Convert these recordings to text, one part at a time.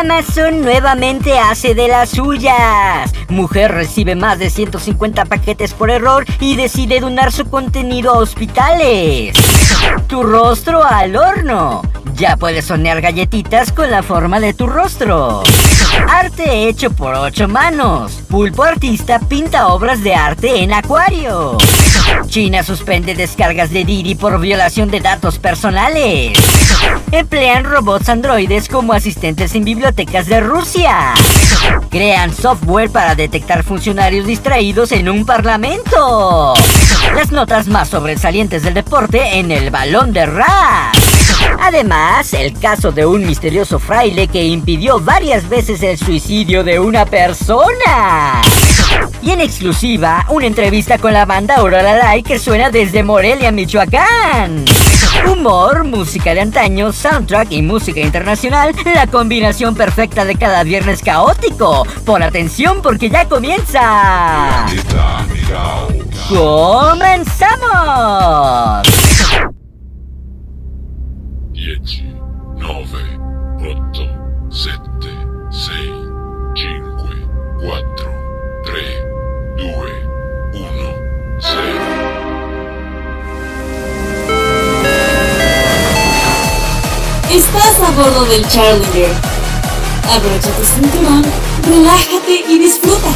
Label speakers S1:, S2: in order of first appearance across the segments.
S1: Amazon nuevamente hace de las suyas. Mujer recibe más de 150 paquetes por error y decide donar su contenido a hospitales. Tu rostro al horno. Ya puedes hornear galletitas con la forma de tu rostro. Arte hecho por ocho manos. Pulpo artista pinta obras de arte en acuario. China suspende descargas de Didi por violación de datos personales. Emplean robots androides como asistentes en bibliotecas de Rusia. Crean software para detectar funcionarios distraídos en un parlamento. Las notas más sobresalientes del deporte en el balón de rap. Además, el caso de un misterioso fraile que impidió varias veces el suicidio de una persona. Y en exclusiva, una entrevista con la banda Aurora Light que suena desde Morelia, Michoacán. Humor, música de antaño, soundtrack y música internacional, la combinación perfecta de cada viernes caótico. Por atención porque ya comienza. ¡Comenzamos!
S2: 10, 9, 8, 7, 6, 5, 4, 3, 2, 1, 0.
S3: Estás a bordo del Challenger. Abrocha tu cinturón, relájate y disfruta.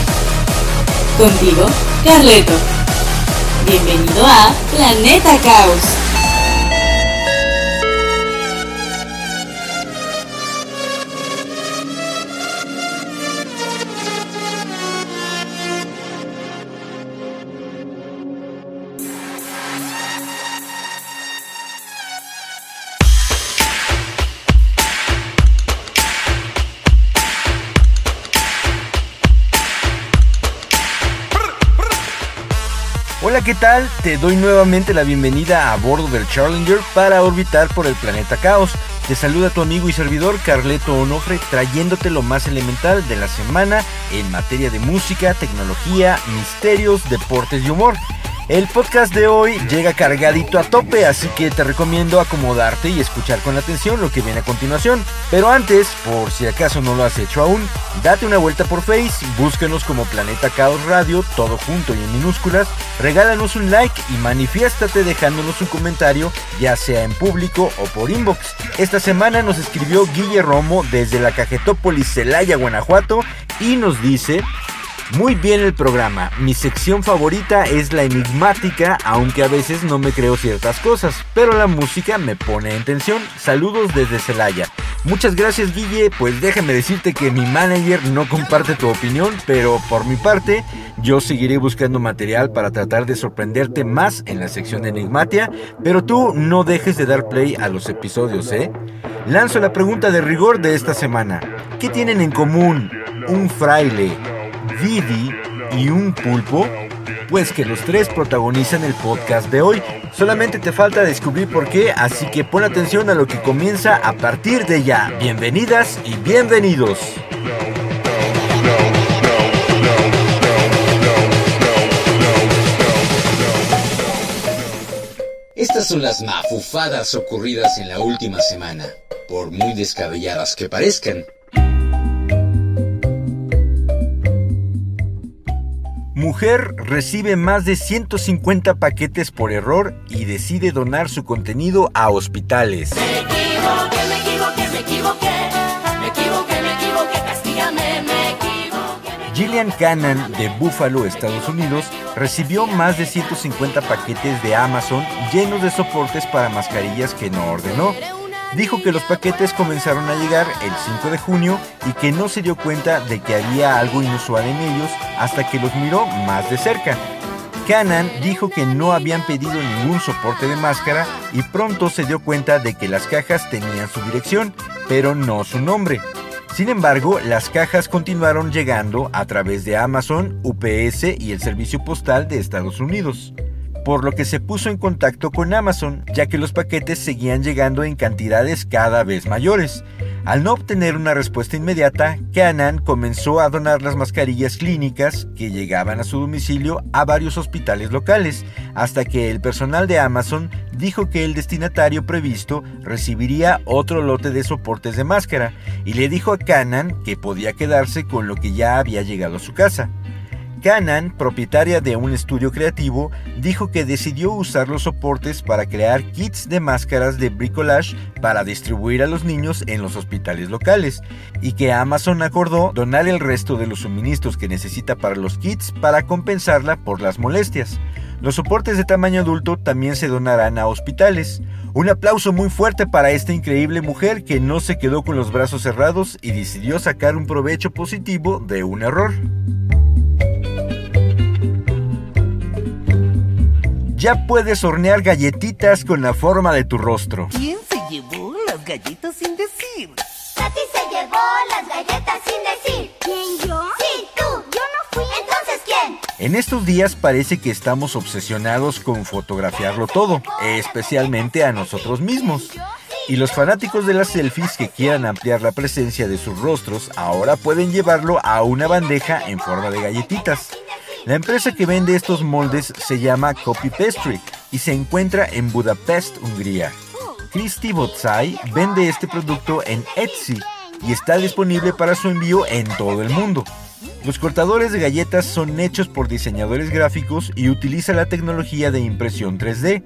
S3: Contigo, Carleto. Bienvenido a Planeta Caos.
S4: ¿Qué tal? Te doy nuevamente la bienvenida a bordo del Challenger para orbitar por el planeta Caos. Te saluda tu amigo y servidor Carleto Onofre trayéndote lo más elemental de la semana en materia de música, tecnología, misterios, deportes y humor. El podcast de hoy llega cargadito a tope, así que te recomiendo acomodarte y escuchar con atención lo que viene a continuación. Pero antes, por si acaso no lo has hecho aún, date una vuelta por Face, búscanos como Planeta Caos Radio, todo junto y en minúsculas, regálanos un like y manifiéstate dejándonos un comentario, ya sea en público o por inbox. Esta semana nos escribió Guille Romo desde la Cajetópolis Celaya, Guanajuato, y nos dice... Muy bien el programa. Mi sección favorita es la enigmática, aunque a veces no me creo ciertas cosas, pero la música me pone en tensión. Saludos desde Celaya. Muchas gracias Guille, pues déjame decirte que mi manager no comparte tu opinión, pero por mi parte yo seguiré buscando material para tratar de sorprenderte más en la sección de enigmatia, pero tú no dejes de dar play a los episodios, ¿eh? Lanzo la pregunta de rigor de esta semana. ¿Qué tienen en común un fraile? Didi y un pulpo? Pues que los tres protagonizan el podcast de hoy. Solamente te falta descubrir por qué, así que pon atención a lo que comienza a partir de ya. Bienvenidas y bienvenidos.
S5: Estas son las mafufadas ocurridas en la última semana, por muy descabelladas que parezcan.
S4: Mujer recibe más de 150 paquetes por error y decide donar su contenido a hospitales.
S6: Me equivoqué, me equivoqué, me equivoqué. Me equivoqué, me equivoqué, castígame, me equivoqué.
S4: Gillian Cannon de Buffalo, Estados Unidos, recibió más de 150 paquetes de Amazon llenos de soportes para mascarillas que no ordenó. Dijo que los paquetes comenzaron a llegar el 5 de junio y que no se dio cuenta de que había algo inusual en ellos hasta que los miró más de cerca. Canan dijo que no habían pedido ningún soporte de máscara y pronto se dio cuenta de que las cajas tenían su dirección, pero no su nombre. Sin embargo, las cajas continuaron llegando a través de Amazon, UPS y el Servicio Postal de Estados Unidos por lo que se puso en contacto con Amazon, ya que los paquetes seguían llegando en cantidades cada vez mayores. Al no obtener una respuesta inmediata, Canan comenzó a donar las mascarillas clínicas que llegaban a su domicilio a varios hospitales locales, hasta que el personal de Amazon dijo que el destinatario previsto recibiría otro lote de soportes de máscara y le dijo a Canan que podía quedarse con lo que ya había llegado a su casa. Canan, propietaria de un estudio creativo, dijo que decidió usar los soportes para crear kits de máscaras de bricolage para distribuir a los niños en los hospitales locales y que Amazon acordó donar el resto de los suministros que necesita para los kits para compensarla por las molestias. Los soportes de tamaño adulto también se donarán a hospitales. Un aplauso muy fuerte para esta increíble mujer que no se quedó con los brazos cerrados y decidió sacar un provecho positivo de un error. Ya puedes hornear galletitas con la forma de tu rostro.
S7: ¿Quién se llevó las galletas sin decir?
S8: Tati se llevó las galletas sin decir.
S9: ¿Quién yo?
S8: Sí, tú.
S9: Yo no fui.
S8: Entonces, ¿quién?
S4: En estos días parece que estamos obsesionados con fotografiarlo todo, especialmente a nosotros mismos. Y los fanáticos de las selfies que quieran ampliar la presencia de sus rostros ahora pueden llevarlo a una bandeja en forma de galletitas. La empresa que vende estos moldes se llama Copy Pastry y se encuentra en Budapest, Hungría. Christy Botzai vende este producto en Etsy y está disponible para su envío en todo el mundo. Los cortadores de galletas son hechos por diseñadores gráficos y utiliza la tecnología de impresión 3D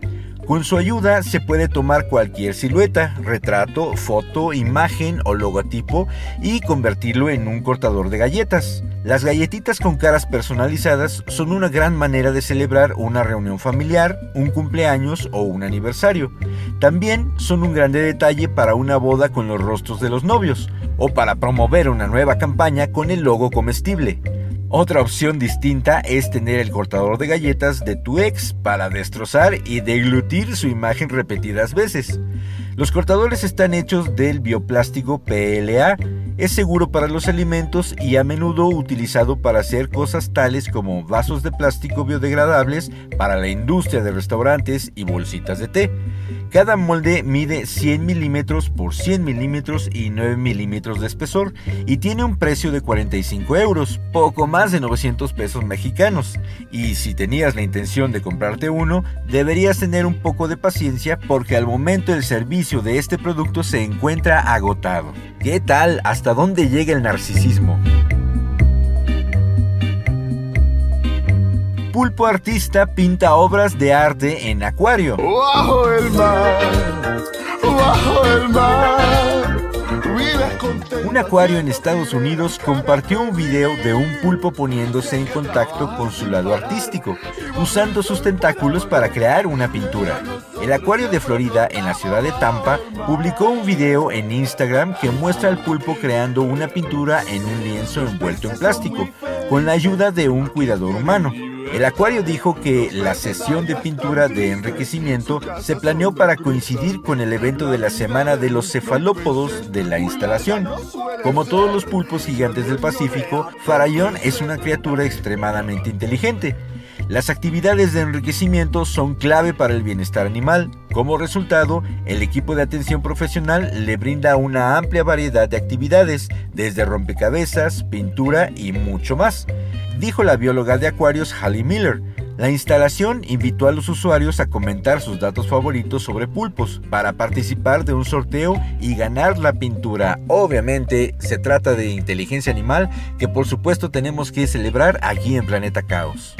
S4: con su ayuda se puede tomar cualquier silueta, retrato, foto, imagen o logotipo y convertirlo en un cortador de galletas. Las galletitas con caras personalizadas son una gran manera de celebrar una reunión familiar, un cumpleaños o un aniversario. También son un grande detalle para una boda con los rostros de los novios o para promover una nueva campaña con el logo comestible. Otra opción distinta es tener el cortador de galletas de tu ex para destrozar y deglutir su imagen repetidas veces. Los cortadores están hechos del bioplástico PLA, es seguro para los alimentos y a menudo utilizado para hacer cosas tales como vasos de plástico biodegradables para la industria de restaurantes y bolsitas de té. Cada molde mide 100 milímetros por 100 milímetros y 9 milímetros de espesor y tiene un precio de 45 euros, poco más de 900 pesos mexicanos. Y si tenías la intención de comprarte uno, deberías tener un poco de paciencia porque al momento el servicio de este producto se encuentra agotado. ¿Qué tal? ¿Hasta dónde llega el narcisismo? Pulpo Artista pinta obras de arte en acuario.
S10: Bajo el mar, bajo el mar.
S4: Un acuario en Estados Unidos compartió un video de un pulpo poniéndose en contacto con su lado artístico, usando sus tentáculos para crear una pintura. El acuario de Florida, en la ciudad de Tampa, publicó un video en Instagram que muestra al pulpo creando una pintura en un lienzo envuelto en plástico, con la ayuda de un cuidador humano. El acuario dijo que la sesión de pintura de enriquecimiento se planeó para coincidir con el evento de la Semana de los Cefalópodos de la instalación. Como todos los pulpos gigantes del Pacífico, Farallón es una criatura extremadamente inteligente. Las actividades de enriquecimiento son clave para el bienestar animal. Como resultado, el equipo de atención profesional le brinda una amplia variedad de actividades, desde rompecabezas, pintura y mucho más dijo la bióloga de acuarios Hallie Miller. La instalación invitó a los usuarios a comentar sus datos favoritos sobre pulpos para participar de un sorteo y ganar la pintura. Obviamente se trata de inteligencia animal que por supuesto tenemos que celebrar aquí en Planeta Caos.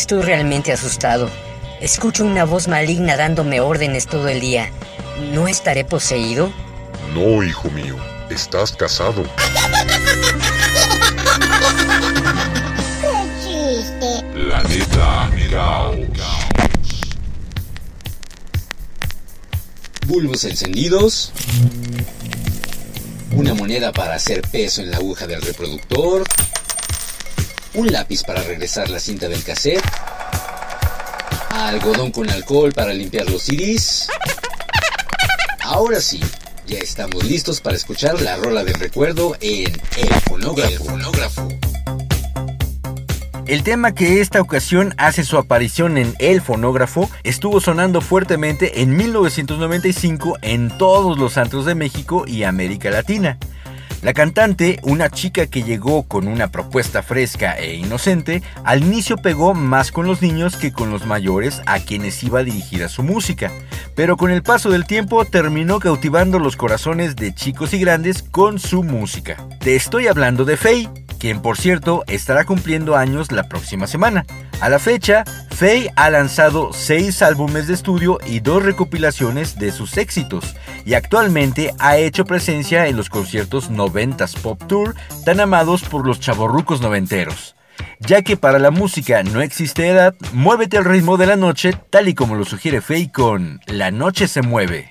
S1: Estoy realmente asustado. Escucho una voz maligna dándome órdenes todo el día. ¿No estaré poseído?
S2: No, hijo mío. Estás casado. ¡Qué chiste!
S5: Planeta Bulbos encendidos. Una moneda para hacer peso en la aguja del reproductor. Un lápiz para regresar la cinta del cassette. Algodón con alcohol para limpiar los CDs. Ahora sí, ya estamos listos para escuchar la rola del recuerdo en El Fonógrafo.
S11: El tema que esta ocasión hace su aparición en El Fonógrafo estuvo sonando fuertemente en 1995 en todos los santos de México y América Latina. La cantante, una chica que llegó con una propuesta fresca e inocente, al inicio pegó más con los niños que con los mayores a quienes iba dirigida su música, pero con el paso del tiempo terminó cautivando los corazones de chicos y grandes con su música. Te estoy hablando de Faye, quien por cierto estará cumpliendo años la próxima semana. A la fecha, Faye ha lanzado 6 álbumes de estudio y dos recopilaciones de sus éxitos, y actualmente ha hecho presencia en los conciertos 90s Pop Tour tan amados por los chavorrucos noventeros. Ya que para la música no existe edad, muévete al ritmo de la noche tal y como lo sugiere Faye con La noche se mueve.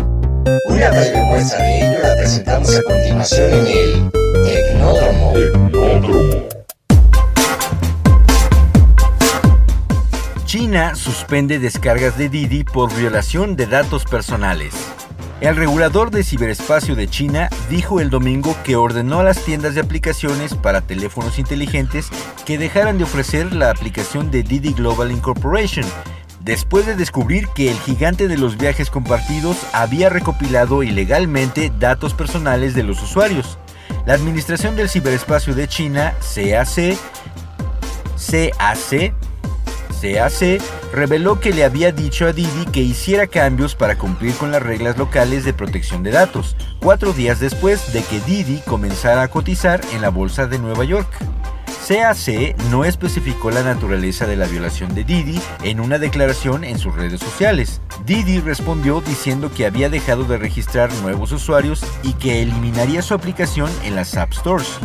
S5: Una breve de ello la presentamos a continuación en el Tecnódromo.
S4: China suspende descargas de Didi por violación de datos personales. El regulador de ciberespacio de China dijo el domingo que ordenó a las tiendas de aplicaciones para teléfonos inteligentes que dejaran de ofrecer la aplicación de Didi Global Incorporation, después de descubrir que el gigante de los viajes compartidos había recopilado ilegalmente datos personales de los usuarios. La Administración del Ciberespacio de China, CAC, CAC, CAC reveló que le había dicho a Didi que hiciera cambios para cumplir con las reglas locales de protección de datos, cuatro días después de que Didi comenzara a cotizar en la Bolsa de Nueva York. CAC no especificó la naturaleza de la violación de Didi en una declaración en sus redes sociales. Didi respondió diciendo que había dejado de registrar nuevos usuarios y que eliminaría su aplicación en las App Stores.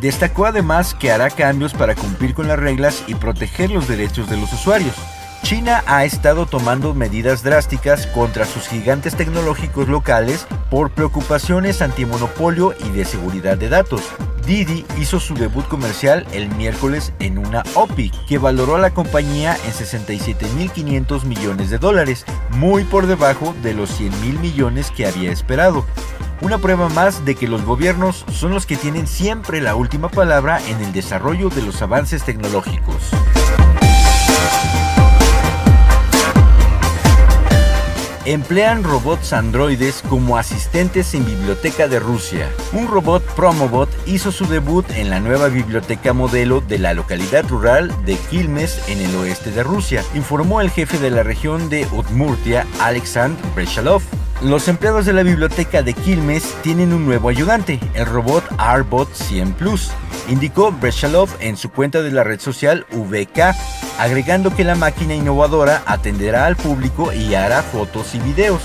S4: Destacó además que hará cambios para cumplir con las reglas y proteger los derechos de los usuarios. China ha estado tomando medidas drásticas contra sus gigantes tecnológicos locales por preocupaciones antimonopolio y de seguridad de datos. Didi hizo su debut comercial el miércoles en una OPI que valoró a la compañía en 67.500 millones de dólares, muy por debajo de los 100 mil millones que había esperado. Una prueba más de que los gobiernos son los que tienen siempre la última palabra en el desarrollo de los avances tecnológicos. Emplean robots androides como asistentes en biblioteca de Rusia. Un robot Promobot hizo su debut en la nueva biblioteca modelo de la localidad rural de Quilmes en el oeste de Rusia, informó el jefe de la región de Udmurtia, Alexandr Brechalov. Los empleados de la biblioteca de Quilmes tienen un nuevo ayudante, el robot Arbot 100 Plus, indicó Brechalov en su cuenta de la red social VK, agregando que la máquina innovadora atenderá al público y hará fotos y videos.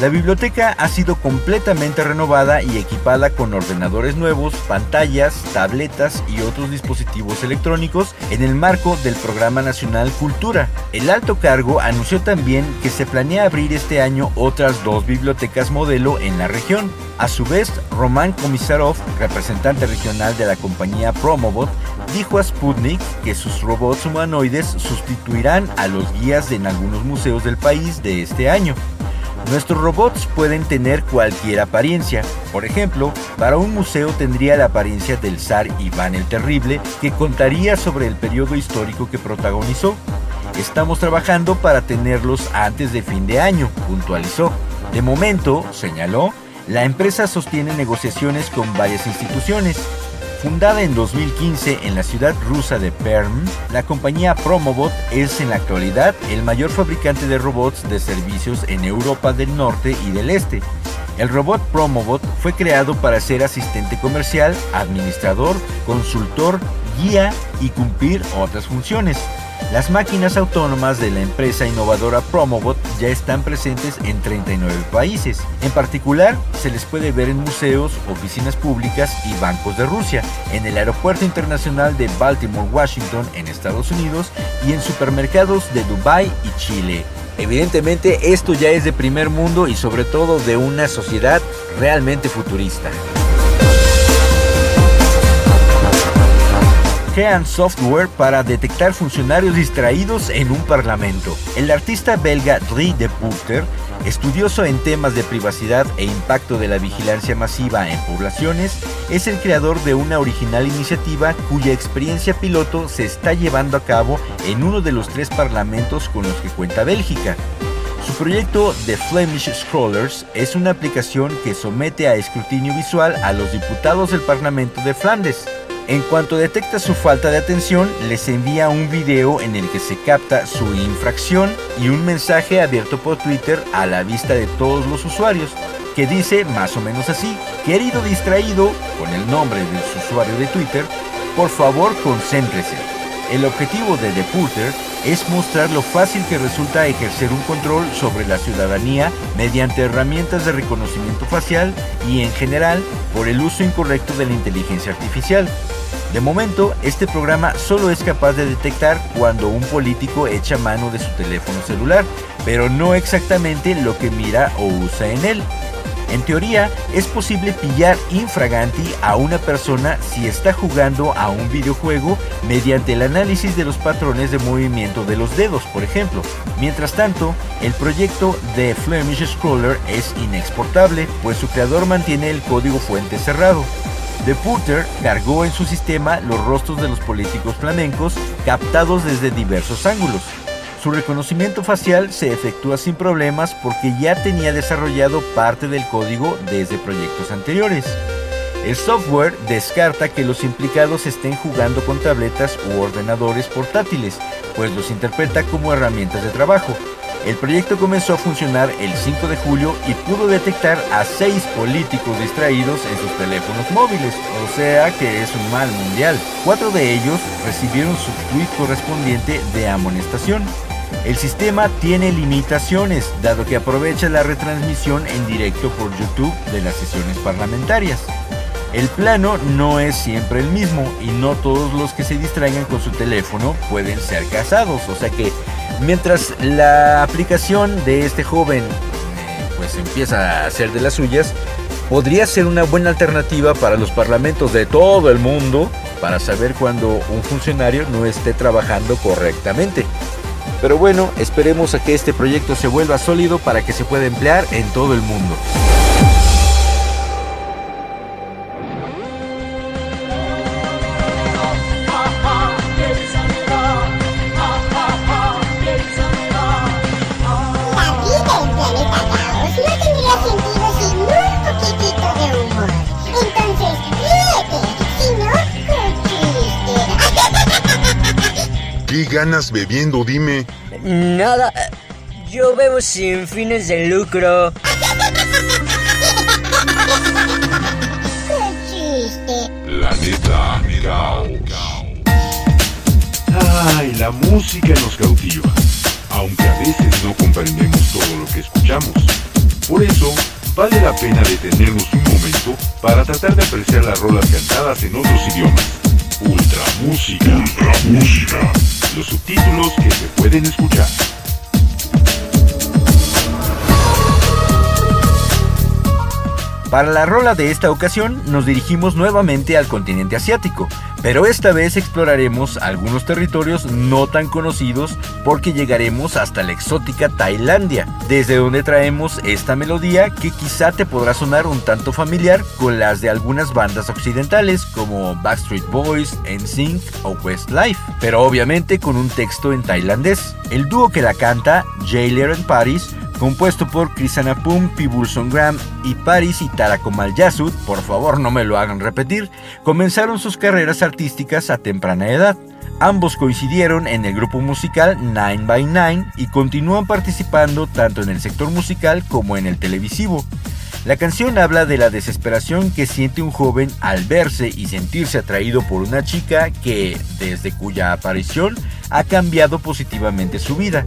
S4: La biblioteca ha sido completamente renovada y equipada con ordenadores nuevos, pantallas, tabletas y otros dispositivos electrónicos en el marco del Programa Nacional Cultura. El alto cargo anunció también que se planea abrir este año otras dos bibliotecas modelo en la región. A su vez, Roman Komisarov, representante regional de la compañía Promobot, dijo a Sputnik que sus robots humanoides sustituirán a los guías en algunos museos del país de este año. Nuestros robots pueden tener cualquier apariencia. Por ejemplo, para un museo tendría la apariencia del zar Iván el Terrible, que contaría sobre el periodo histórico que protagonizó. Estamos trabajando para tenerlos antes de fin de año, puntualizó. De momento, señaló, la empresa sostiene negociaciones con varias instituciones. Fundada en 2015 en la ciudad rusa de Perm, la compañía Promobot es en la actualidad el mayor fabricante de robots de servicios en Europa del Norte y del Este. El robot Promobot fue creado para ser asistente comercial, administrador, consultor, guía y cumplir otras funciones. Las máquinas autónomas de la empresa innovadora Promobot ya están presentes en 39 países. En particular, se les puede ver en museos, oficinas públicas y bancos de Rusia, en el Aeropuerto Internacional de Baltimore, Washington, en Estados Unidos, y en supermercados de Dubái y Chile. Evidentemente, esto ya es de primer mundo y sobre todo de una sociedad realmente futurista. Crean software para detectar funcionarios distraídos en un parlamento. El artista belga Drie de Putter, estudioso en temas de privacidad e impacto de la vigilancia masiva en poblaciones, es el creador de una original iniciativa cuya experiencia piloto se está llevando a cabo en uno de los tres parlamentos con los que cuenta Bélgica. Su proyecto The Flemish Scrollers es una aplicación que somete a escrutinio visual a los diputados del Parlamento de Flandes. En cuanto detecta su falta de atención, les envía un video en el que se capta su infracción y un mensaje abierto por Twitter a la vista de todos los usuarios, que dice más o menos así, querido distraído, con el nombre de su usuario de Twitter, por favor concéntrese. El objetivo de The Pooter es mostrar lo fácil que resulta ejercer un control sobre la ciudadanía mediante herramientas de reconocimiento facial y en general por el uso incorrecto de la inteligencia artificial. De momento, este programa solo es capaz de detectar cuando un político echa mano de su teléfono celular, pero no exactamente lo que mira o usa en él. En teoría, es posible pillar infraganti a una persona si está jugando a un videojuego mediante el análisis de los patrones de movimiento de los dedos, por ejemplo. Mientras tanto, el proyecto de Flemish Scroller es inexportable, pues su creador mantiene el código fuente cerrado. The Pooter cargó en su sistema los rostros de los políticos flamencos captados desde diversos ángulos. Su reconocimiento facial se efectúa sin problemas porque ya tenía desarrollado parte del código desde proyectos anteriores. El software descarta que los implicados estén jugando con tabletas u ordenadores portátiles, pues los interpreta como herramientas de trabajo. El proyecto comenzó a funcionar el 5 de julio y pudo detectar a seis políticos distraídos en sus teléfonos móviles, o sea que es un mal mundial. Cuatro de ellos recibieron su tweet correspondiente de amonestación. El sistema tiene limitaciones, dado que aprovecha la retransmisión en directo por YouTube de las sesiones parlamentarias. El plano no es siempre el mismo y no todos los que se distraigan con su teléfono pueden ser casados, o sea que mientras la aplicación de este joven eh, pues empieza a hacer de las suyas, podría ser una buena alternativa para los parlamentos de todo el mundo para saber cuando un funcionario no esté trabajando correctamente. Pero bueno, esperemos a que este proyecto se vuelva sólido para que se pueda emplear en todo el mundo.
S2: Ganas bebiendo, dime?
S1: Nada, yo bebo sin fines de lucro.
S8: Qué chiste.
S2: Planeta Caos.
S12: Ay, la música nos cautiva, aunque a veces no comprendemos todo lo que escuchamos. Por eso, vale la pena detenernos un momento para tratar de apreciar las rolas cantadas en otros idiomas. Ultra música. Ultra música. Los subtítulos que se pueden escuchar.
S4: Para la rola de esta ocasión nos dirigimos nuevamente al continente asiático, pero esta vez exploraremos algunos territorios no tan conocidos porque llegaremos hasta la exótica Tailandia, desde donde traemos esta melodía que quizá te podrá sonar un tanto familiar con las de algunas bandas occidentales como Backstreet Boys, NSYNC o Westlife, pero obviamente con un texto en tailandés. El dúo que la canta, Jailer and Paris, compuesto por Krisanapum Pibulsongram y Paris y Tarakomal Yasud, por favor no me lo hagan repetir, comenzaron sus carreras artísticas a temprana edad. Ambos coincidieron en el grupo musical Nine by Nine y continúan participando tanto en el sector musical como en el televisivo. La canción habla de la desesperación que siente un joven al verse y sentirse atraído por una chica que, desde cuya aparición, ha cambiado positivamente su vida.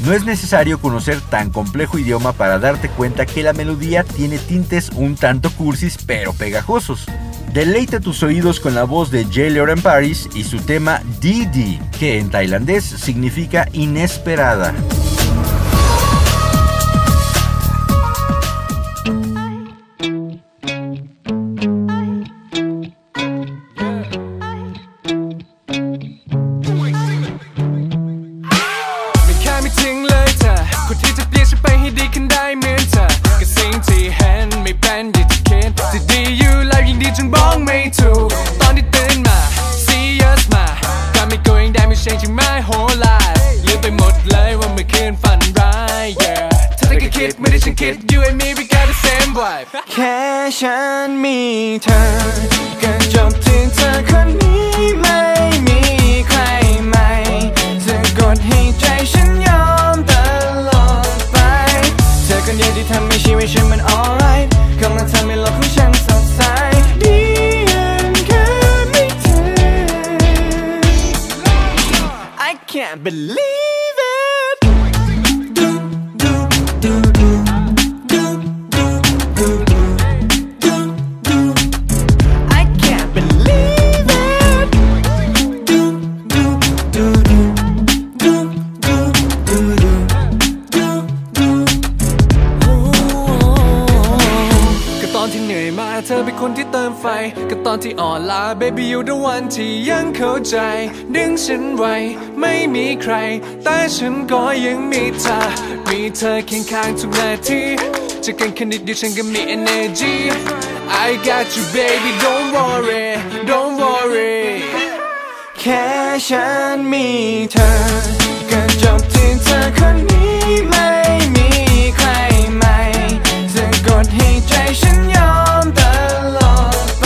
S4: No es necesario conocer tan complejo idioma para darte cuenta que la melodía tiene tintes un tanto cursis pero pegajosos. Deleita tus oídos con la voz de Jailer en Paris y su tema Didi, que en tailandés significa inesperada.
S13: ก็ยังมีเธอ มีเธอเคียงข้างทุกนาทีจะกันแค่นิดเดียวฉันก็มี energy I got you baby don't worry don't worry แค่ฉันมีเธอก็จบที่เธอคนนี้ไม่มีใครใหม่จะกดให้ใจฉันยอมตลอดไป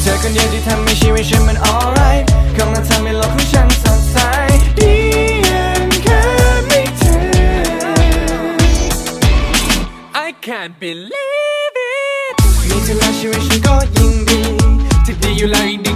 S13: เธอคนเดียวที่ทำให้ชีวิตฉันมัน alright เข้ามาทำให้โลกของฉัน believe it. Me to lash wish, you got
S3: yingy. Today you're lying.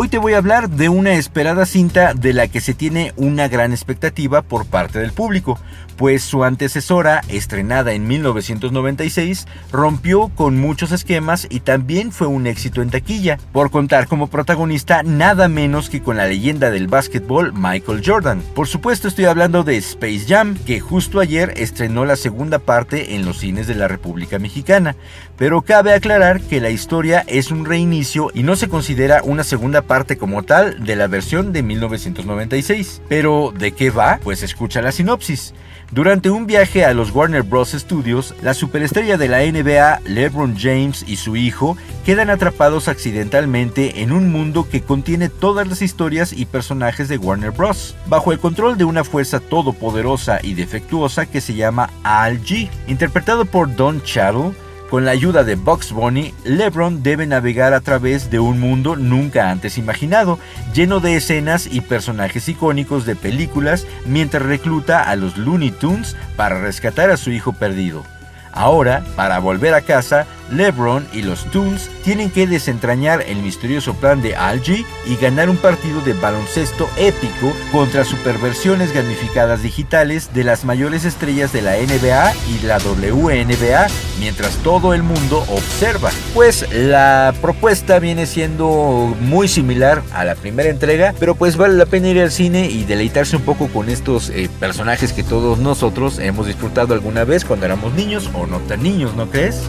S4: Hoy te voy a hablar de una esperada cinta de la que se tiene una gran expectativa por parte del público, pues su antecesora, estrenada en 1996, rompió con muchos esquemas y también fue un éxito en taquilla, por contar como protagonista nada menos que con la leyenda del básquetbol Michael Jordan. Por supuesto estoy hablando de Space Jam, que justo ayer estrenó la segunda parte en los cines de la República Mexicana, pero cabe aclarar que la historia es un reinicio y no se considera una segunda parte como tal de la versión de 1996. Pero, ¿de qué va? Pues escucha la sinopsis. Durante un viaje a los Warner Bros. Studios, la superestrella de la NBA, LeBron James y su hijo quedan atrapados accidentalmente en un mundo que contiene todas las historias y personajes de Warner Bros. bajo el control de una fuerza todopoderosa y defectuosa que se llama Al G. Interpretado por Don Cheadle, con la ayuda de Bugs Bunny, LeBron debe navegar a través de un mundo nunca antes imaginado, lleno de escenas y personajes icónicos de películas mientras recluta a los Looney Tunes para rescatar a su hijo perdido. Ahora, para volver a casa, LeBron y los Toons tienen que desentrañar el misterioso plan de Algie y ganar un partido de baloncesto épico contra superversiones gamificadas digitales de las mayores estrellas de la NBA y la WNBA, mientras todo el mundo observa. Pues la propuesta viene siendo muy similar a la primera entrega, pero pues vale la pena ir al cine y deleitarse un poco con estos eh, personajes que todos nosotros hemos disfrutado alguna vez cuando éramos niños o no tan niños, ¿no crees?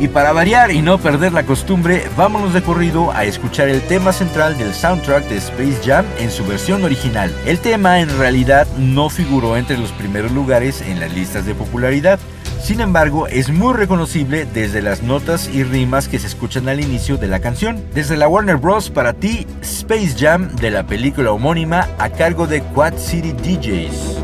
S4: Y para variar y no perder la costumbre, vámonos de corrido a escuchar el tema central del soundtrack de Space Jam en su versión original. El tema en realidad no figuró entre los primeros lugares en las listas de popularidad, sin embargo, es muy reconocible desde las notas y rimas que se escuchan al inicio de la canción. Desde la Warner Bros. para ti, Space Jam de la película homónima a cargo de Quad City DJs.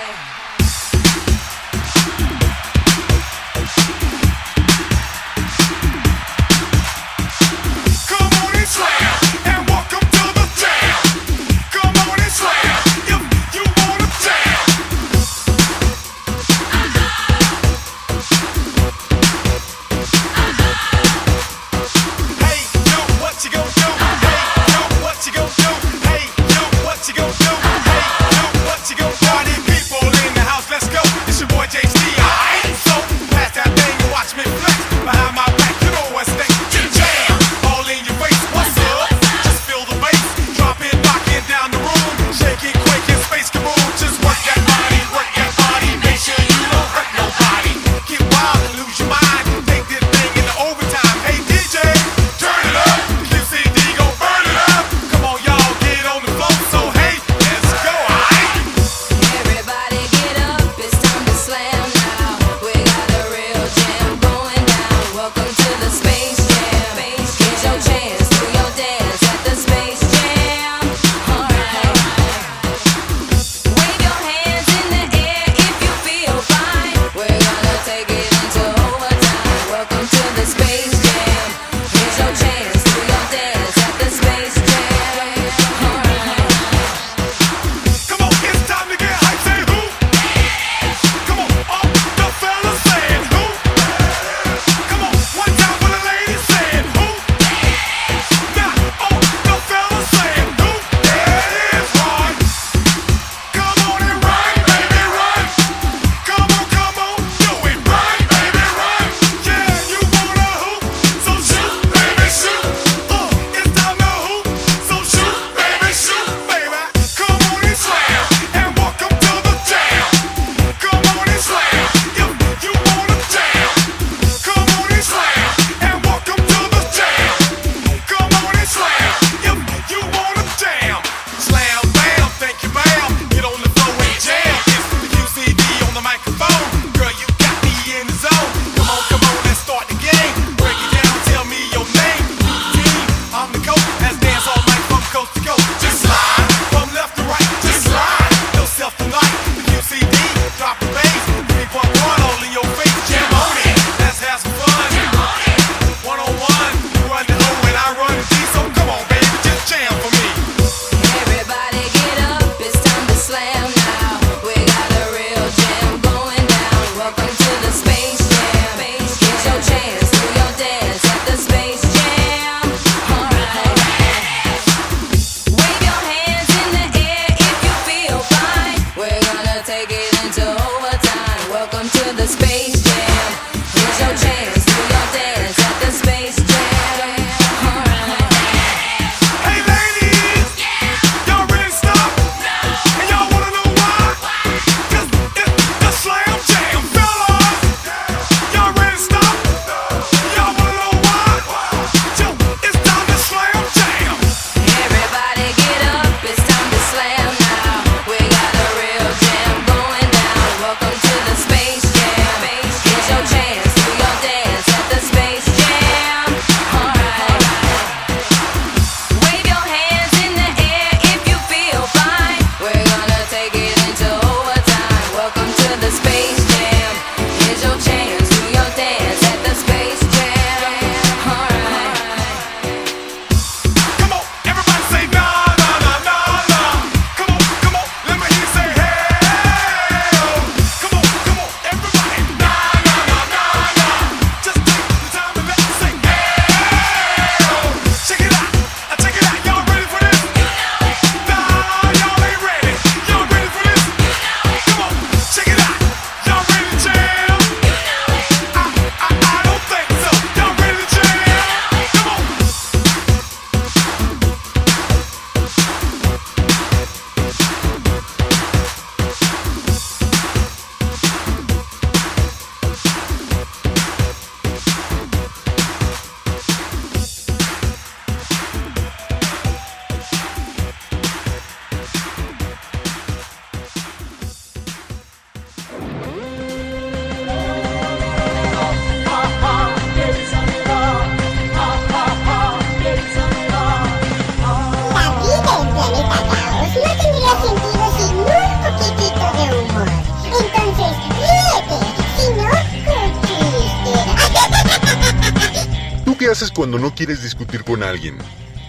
S2: Cuando no quieres discutir con alguien?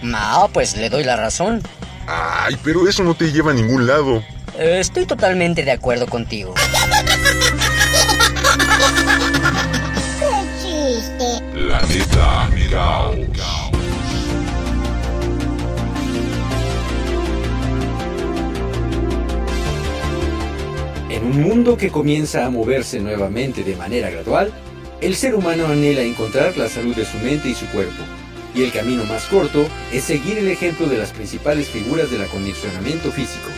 S5: No, pues le doy la razón.
S2: Ay, pero eso no te lleva a ningún lado.
S5: Eh, Estoy totalmente de acuerdo contigo.
S8: ¡Qué chiste!
S2: Planeta Caos.
S14: En un mundo que comienza a moverse nuevamente de manera gradual, el ser humano anhela encontrar la salud de su mente y su cuerpo. Y el camino más corto es seguir el ejemplo de las principales figuras del acondicionamiento físico.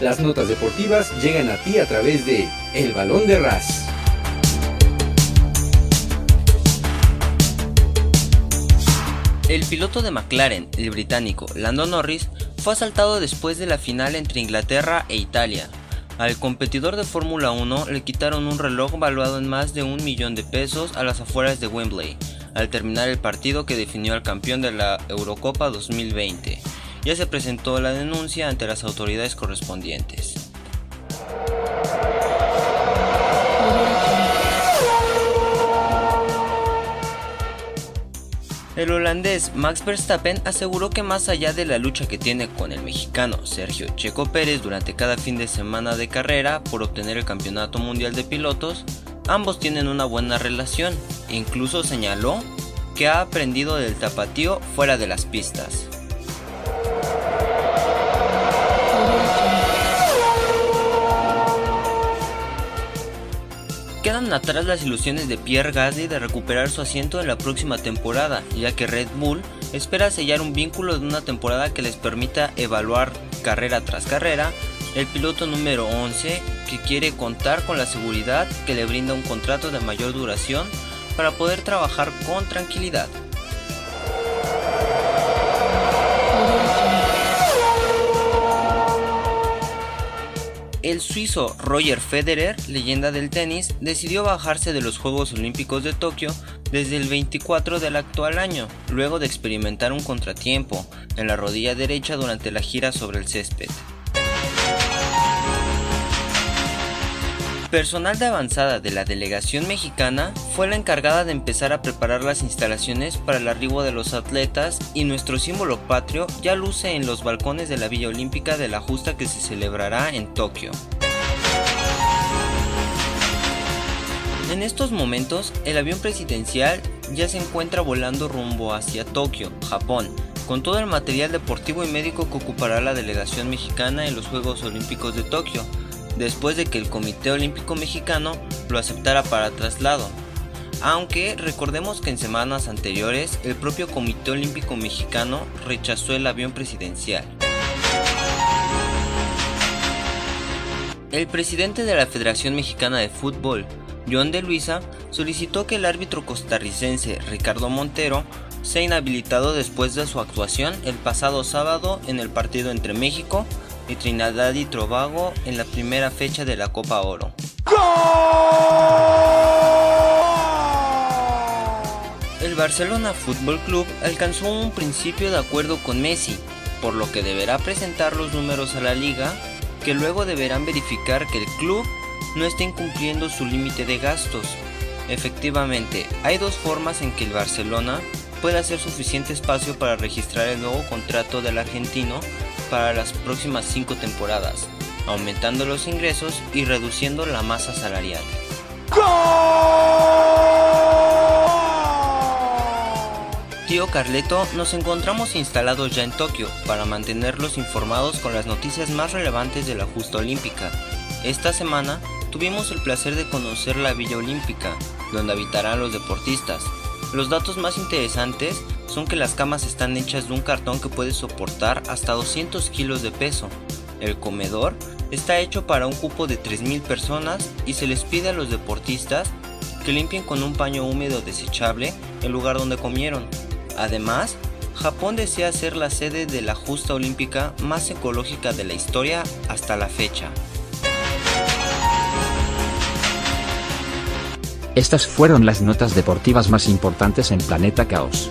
S14: Las notas deportivas llegan a ti a través de El Balón de Ras.
S15: El piloto de McLaren, el británico Lando Norris, fue asaltado después de la final entre Inglaterra e Italia. Al competidor de Fórmula 1 le quitaron un reloj valuado en más de un millón de pesos a las afueras de Wembley, al terminar el partido que definió al campeón de la Eurocopa 2020. Ya se presentó la denuncia ante las autoridades correspondientes. El holandés Max Verstappen aseguró que más allá de la lucha que tiene con el mexicano Sergio Checo Pérez durante cada fin de semana de carrera por obtener el campeonato mundial de pilotos, ambos tienen una buena relación e incluso señaló que ha aprendido del tapatío fuera de las pistas. Atrás las ilusiones de Pierre Gasly de recuperar su asiento en la próxima temporada, ya que Red Bull espera sellar un vínculo de una temporada que les permita evaluar carrera tras carrera el piloto número 11 que quiere contar con la seguridad que le brinda un contrato de mayor duración para poder trabajar con tranquilidad. El suizo Roger Federer, leyenda del tenis, decidió bajarse de los Juegos Olímpicos de Tokio desde el 24 del actual año, luego de experimentar un contratiempo en la rodilla derecha durante la gira sobre el césped. Personal de avanzada de la delegación mexicana fue la encargada de empezar a preparar las instalaciones para el arribo de los atletas y nuestro símbolo patrio ya luce en los balcones de la Villa Olímpica de la justa que se celebrará en Tokio. En estos momentos, el avión presidencial ya se encuentra volando rumbo hacia Tokio, Japón, con todo el material deportivo y médico que ocupará la delegación mexicana en los Juegos Olímpicos de Tokio, después de que el Comité Olímpico Mexicano lo aceptara para traslado. Aunque recordemos que en semanas anteriores el propio Comité Olímpico Mexicano rechazó el avión presidencial. El presidente de la Federación Mexicana de Fútbol, John de Luisa, solicitó que el árbitro costarricense Ricardo Montero sea inhabilitado después de su actuación el pasado sábado en el partido entre México y Trinidad y Tobago en la primera fecha de la Copa Oro. El Barcelona Fútbol Club alcanzó un principio de acuerdo con Messi, por lo que deberá presentar los números a la liga, que luego deberán verificar que el club no esté incumpliendo su límite de gastos. Efectivamente, hay dos formas en que el Barcelona puede hacer suficiente espacio para registrar el nuevo contrato del argentino para las próximas cinco temporadas, aumentando los ingresos y reduciendo la masa salarial. Tío Carleto, nos encontramos instalados ya en Tokio para mantenerlos informados con las noticias más relevantes de la justa olímpica. Esta semana tuvimos el placer de conocer la Villa Olímpica, donde habitarán los deportistas. Los datos más interesantes son que las camas están hechas de un cartón que puede soportar hasta 200 kilos de peso. El comedor está hecho para un cupo de 3.000 personas y se les pide a los deportistas que limpien con un paño húmedo desechable el lugar donde comieron. Además, Japón desea ser la sede de la justa olímpica más ecológica de la historia hasta la fecha.
S16: Estas fueron las notas deportivas más importantes en Planeta Caos.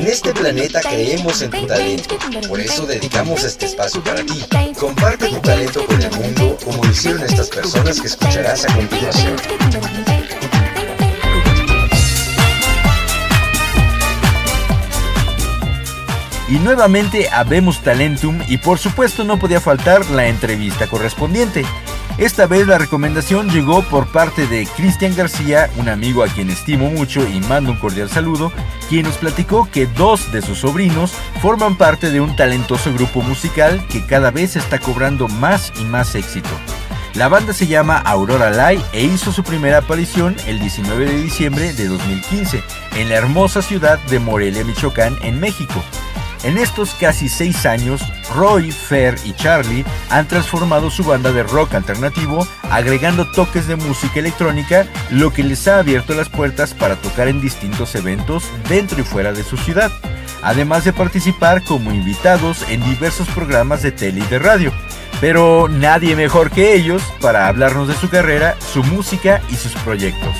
S5: En este planeta creemos en tu talento, por eso dedicamos este espacio para ti. Comparte tu talento con el mundo como lo hicieron estas personas que escucharás a continuación.
S4: Y nuevamente habemos Talentum y por supuesto no podía faltar la entrevista correspondiente. Esta vez la recomendación llegó por parte de Cristian García, un amigo a quien estimo mucho y mando un cordial saludo, quien nos platicó que dos de sus sobrinos forman parte de un talentoso grupo musical que cada vez está cobrando más y más éxito. La banda se llama Aurora Light e hizo su primera aparición el 19 de diciembre de 2015 en la hermosa ciudad de Morelia, Michoacán, en México. En estos casi seis años, Roy, Fer y Charlie han transformado su banda de rock alternativo, agregando toques de música electrónica, lo que les ha abierto las puertas para tocar en distintos eventos dentro y fuera de su ciudad, además de participar como invitados en diversos programas de tele y de radio. Pero nadie mejor que ellos para hablarnos de su carrera, su música y sus proyectos.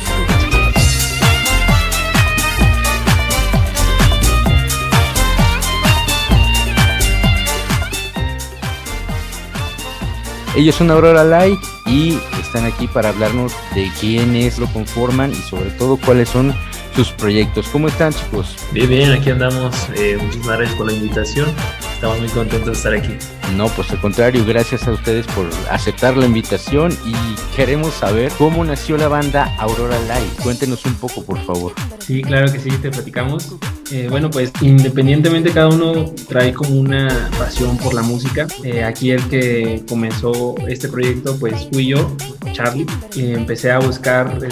S16: Ellos son Aurora Light y están aquí para hablarnos de quiénes lo conforman y sobre todo cuáles son sus proyectos. ¿Cómo están chicos?
S17: Bien, bien, aquí andamos. Eh, muchísimas gracias por la invitación. Estamos muy contentos de estar aquí.
S16: No, pues al contrario, gracias a ustedes por aceptar la invitación y queremos saber cómo nació la banda Aurora Light. Cuéntenos un poco, por favor.
S17: Sí, claro que sí, te platicamos. Eh, bueno, pues independientemente cada uno trae como una pasión por la música. Eh, aquí el que comenzó este proyecto pues fui yo, Charlie. y empecé a buscar eh,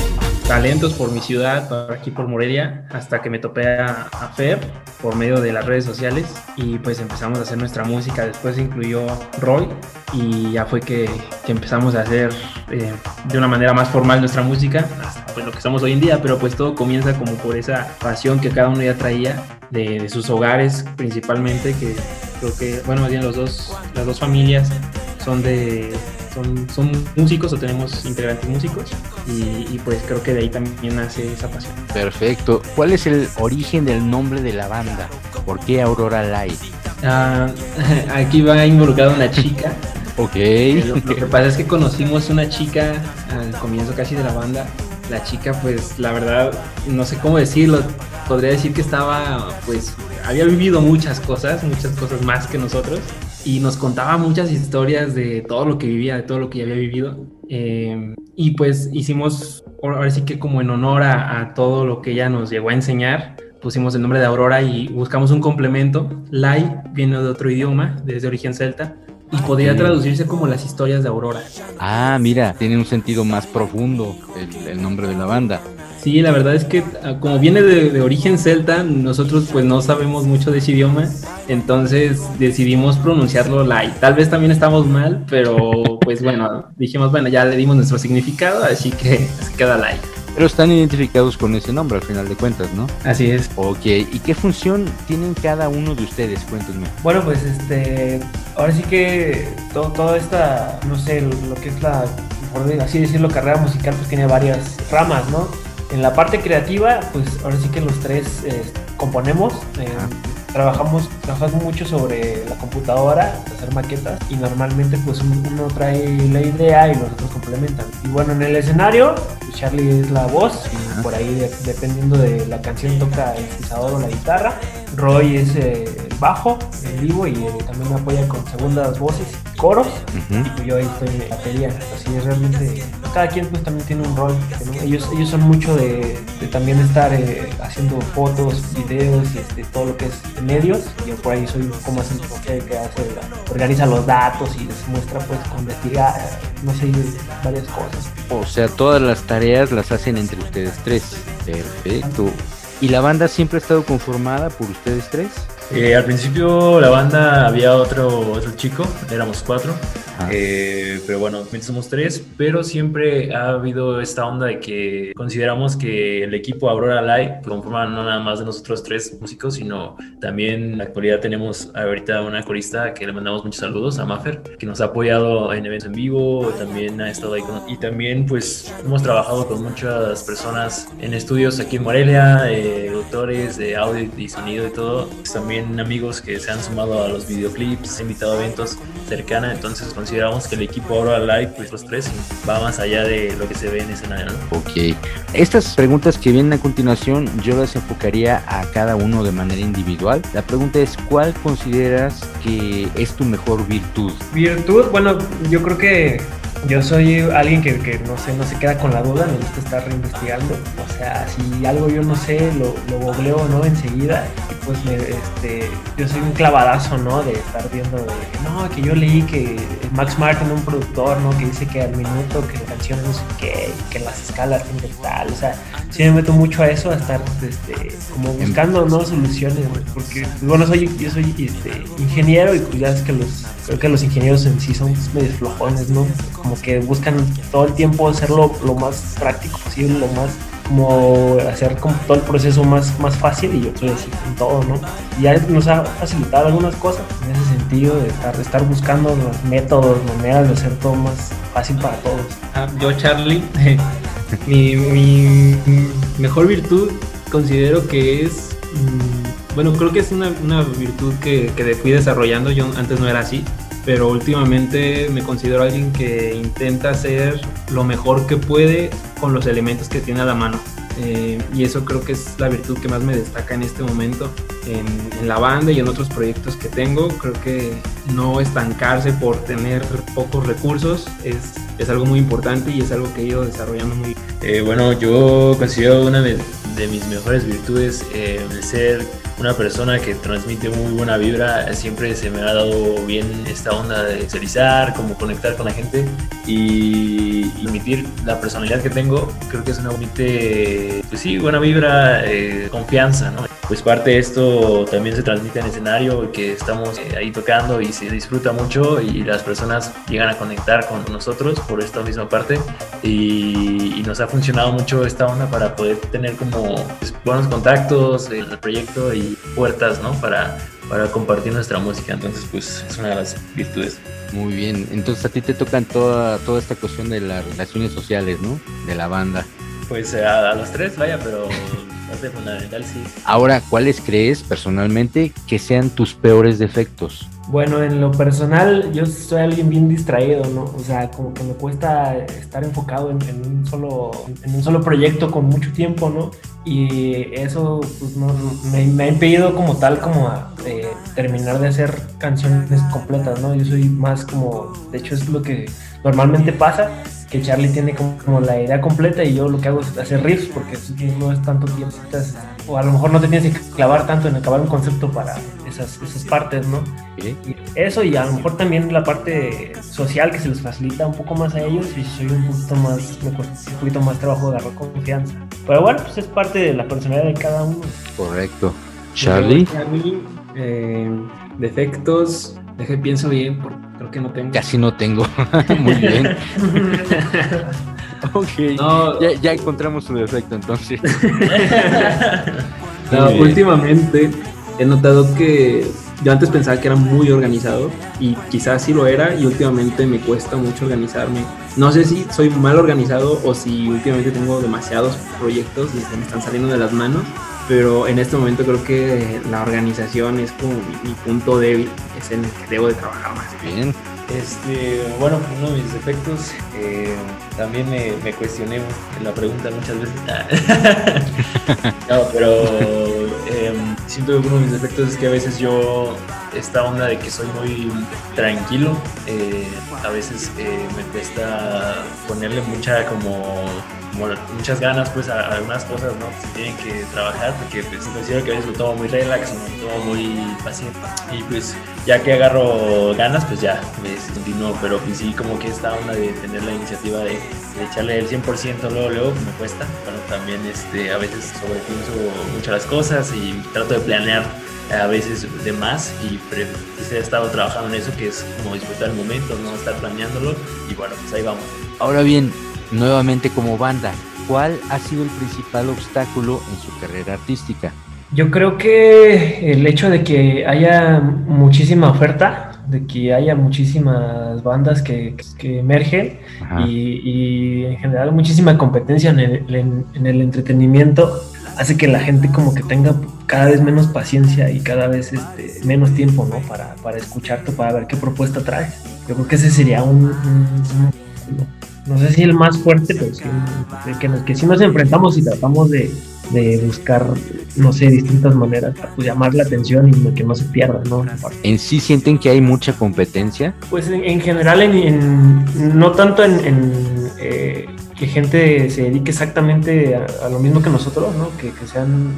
S17: talentos por mi ciudad, por aquí por Morelia, hasta que me topé a, a Fer por medio de las redes sociales y pues empezamos a hacer nuestra música. Después incluyó Roy y ya fue que, que empezamos a hacer eh, de una manera más formal nuestra música, hasta pues lo que somos hoy en día, pero pues todo comienza como por esa pasión que cada uno ya traía de, de sus hogares principalmente, que creo que, bueno, más bien los dos, las dos familias son de son, son músicos o tenemos integrantes músicos y, y, pues creo que de ahí también nace esa pasión.
S16: Perfecto. ¿Cuál es el origen del nombre de la banda? ¿Por qué Aurora Light?
S17: Ah, aquí va involucrada una chica.
S16: ok.
S17: Lo, lo que pasa es que conocimos una chica al comienzo casi de la banda. La chica, pues la verdad, no sé cómo decirlo. Podría decir que estaba, pues, había vivido muchas cosas, muchas cosas más que nosotros y nos contaba muchas historias de todo lo que vivía, de todo lo que había vivido. Eh, y pues hicimos, ahora sí que como en honor a, a, todo lo que ella nos llegó a enseñar, pusimos el nombre de Aurora y buscamos un complemento. Lai viene de otro idioma, desde origen celta. Y podría traducirse como las historias de Aurora.
S16: Ah, mira, tiene un sentido más profundo el, el nombre de la banda.
S17: Sí, la verdad es que como viene de, de, origen celta, nosotros pues no sabemos mucho de ese idioma, entonces decidimos pronunciarlo lai. Tal vez también estamos mal, pero pues bueno, dijimos, bueno, ya le dimos nuestro significado, así que se queda lai.
S16: Pero están identificados con ese nombre al final de cuentas, ¿no?
S17: Así es.
S16: Ok, ¿y qué función tienen cada uno de ustedes? Cuéntenme.
S18: Bueno, pues este, ahora sí que todo, toda esta, no sé, lo que es la, por así decirlo, carrera musical, pues tiene varias ramas, ¿no? En la parte creativa, pues ahora sí que los tres eh, componemos, eh, trabajamos, trabajamos mucho sobre la computadora, hacer maquetas y normalmente pues uno trae la idea y los otros complementan. Y bueno, en el escenario, pues Charlie es la voz y por ahí de, dependiendo de la canción toca el sintetizador o la guitarra. Roy es eh, el bajo en vivo y eh, también me apoya con segundas voces, coros uh -huh. y pues yo ahí estoy en batería. Así es realmente, cada quien pues también tiene un rol. ¿no? Ellos, ellos son mucho de, de también estar eh, haciendo fotos, videos y este, todo lo que es medios. Yo por ahí soy como así que, que hace, organiza los datos y les muestra pues con investigar, no sé, varias cosas.
S16: O sea, todas las tareas las hacen entre ustedes tres. Perfecto. ¿Y la banda siempre ha estado conformada por ustedes tres?
S17: Eh, al principio la banda había otro, otro chico, éramos cuatro.
S19: Eh, pero bueno, somos tres, pero siempre ha habido esta onda de que consideramos que el equipo Aurora Live conforma no nada más de nosotros tres músicos, sino también en la actualidad tenemos ahorita una corista que le mandamos muchos saludos a Maffer, que nos ha apoyado en eventos en vivo, también ha estado ahí con... Y también pues hemos trabajado con muchas personas en estudios aquí en Morelia, eh, autores de audio y sonido y todo. Pues, también amigos que se han sumado a los videoclips, invitado a eventos cercanos, entonces consideramos que el equipo Aurora Live, pues los tres, va más allá de lo que se ve en escenario, ¿no?
S16: Ok. Estas preguntas que vienen a continuación, yo las enfocaría a cada uno de manera individual. La pregunta es, ¿cuál consideras que es tu mejor virtud?
S18: Virtud, bueno, yo creo que yo soy alguien que, que no sé, no se queda con la duda, me gusta estar reinvestigando. O sea, si algo yo no sé, lo, lo googleo, ¿no? Enseguida. Pues me, este, yo soy un clavadazo, ¿no? De estar viendo de, no, que yo leí que Max Martin, un productor, ¿no? Que dice que al minuto, que la canción no sé qué, que las escalas tienen tal. O sea, sí me meto mucho a eso, a estar, este, como buscando, ¿no? Soluciones, porque, pues, bueno, soy, yo soy, este, ingeniero y pues ya es que los, creo que los ingenieros en sí son medio flojones, ¿no? Como que buscan todo el tiempo hacerlo lo más práctico posible, lo más como hacer todo el proceso más, más fácil y yo soy así en todo, ¿no? Y ya nos ha facilitado algunas cosas en ese sentido de estar, buscando métodos, maneras de hacer todo más fácil para todos.
S19: Ah, yo, Charlie, mi, mi mejor virtud considero que es, mm, bueno, creo que es una, una virtud que, que fui desarrollando, yo antes no era así, pero últimamente me considero alguien que intenta hacer lo mejor que puede con los elementos que tiene a la mano. Eh, y eso creo que es la virtud que más me destaca en este momento en, en, la banda y en otros proyectos que tengo. Creo que no estancarse por tener pocos recursos es, es algo muy importante y es algo que he ido desarrollando muy bien. Eh, bueno, yo considero una de, mis mejores virtudes eh, ser una persona que transmite muy buena vibra. Siempre se me ha dado bien esta onda de socializar, como conectar con la gente y emitir la personalidad que tengo. Creo que es una bonita, pues sí, buena vibra, eh, confianza, ¿no? Pues parte de esto también se transmite en escenario, que estamos eh, ahí tocando y se disfruta mucho y las personas llegan a conectar con nosotros por esta misma parte y, y nos ha funcionado mucho esta onda para poder tener como pues, buenos contactos en el proyecto y puertas, ¿no? Para, para compartir nuestra música. Entonces, pues es una de las virtudes.
S16: Muy bien, entonces a ti te tocan toda, toda esta cuestión de las relaciones sociales, ¿no? De la banda.
S19: Pues a, a los tres, vaya, pero parte fundamental sí.
S16: Ahora, ¿cuáles crees personalmente que sean tus peores defectos?
S18: Bueno, en lo personal, yo soy alguien bien distraído, ¿no? O sea, como que me cuesta estar enfocado en, en un, solo, en un solo proyecto con mucho tiempo, ¿no? Y eso pues, no, me, me, ha impedido como tal, como a, eh, terminar de hacer canciones completas, ¿no? Yo soy más como, de hecho es lo que normalmente pasa, que Charlie tiene como, como, la idea completa y yo lo que hago es hacer riffs porque no es tanto tiempo, o a lo mejor no te tienes que clavar tanto en acabar un concepto para esas, esas partes, ¿no?
S16: ¿Sí?
S18: Y eso y a lo mejor también la parte social que se les facilita un poco más a ellos y soy un poquito más, me cuesta un poquito más trabajo de agarrar confianza. Pero bueno, pues es parte de la personalidad de cada uno.
S16: Correcto. Charlie.
S19: Charlie eh, defectos, deje pienso bien, porque creo que no tengo.
S16: Casi no tengo. Muy bien. ok. No, ya, ya, encontramos su defecto entonces.
S19: no, últimamente he notado que yo antes pensaba que era muy organizado y quizás sí lo era y últimamente me cuesta mucho organizarme. No sé si soy mal organizado o si últimamente tengo demasiados proyectos y se me están saliendo de las manos, pero en este momento creo que la organización es como mi, mi punto débil, es en el que debo de trabajar más.
S16: Bien.
S19: Este, bueno, uno de mis defectos, eh, también me, me, cuestioné la pregunta muchas veces. no, pero eh, siento que uno de mis defectos es que a veces yo, esta onda de que soy muy tranquilo, eh, a veces me cuesta ponerle mucha como
S17: muchas ganas pues a, algunas cosas, ¿no? Que se tienen que trabajar porque pues considero que a veces lo tomo muy relax, lo tomo muy paciente y pues ya que agarro ganas pues ya me continúo, pero pues sí como que esta onda de tener la iniciativa de, echarle el 100% luego luego me cuesta, bueno también este, a veces sobrepienso mucho las cosas y trato de planear a veces de más y pues, he estado trabajando en eso que es como disfrutar el momento, no estar planeándolo y bueno pues ahí vamos.
S16: Ahora bien, nuevamente como banda, ¿cuál ha sido el principal obstáculo en su carrera artística?
S18: Yo creo que el hecho de que haya muchísima oferta, de que haya muchísimas bandas que, que emergen y, y en general muchísima competencia en el, en- en el entretenimiento, hace que la gente como que tenga cada vez menos paciencia y cada vez este, menos tiempo, ¿no? Para, para escucharte, para ver qué propuesta traes. Yo creo que ese sería un, un- un- no sé si el más fuerte, pero sí, que, nos, que sí nos enfrentamos y tratamos de, de buscar, no sé, distintas maneras para pues, llamar la atención y que no se pierda, ¿no?
S16: ¿En sí sienten que hay mucha competencia?
S18: Pues en, en general, en, en- no tanto en, en, eh, que gente se dedique exactamente a, a lo mismo que nosotros, ¿no? Que, que sean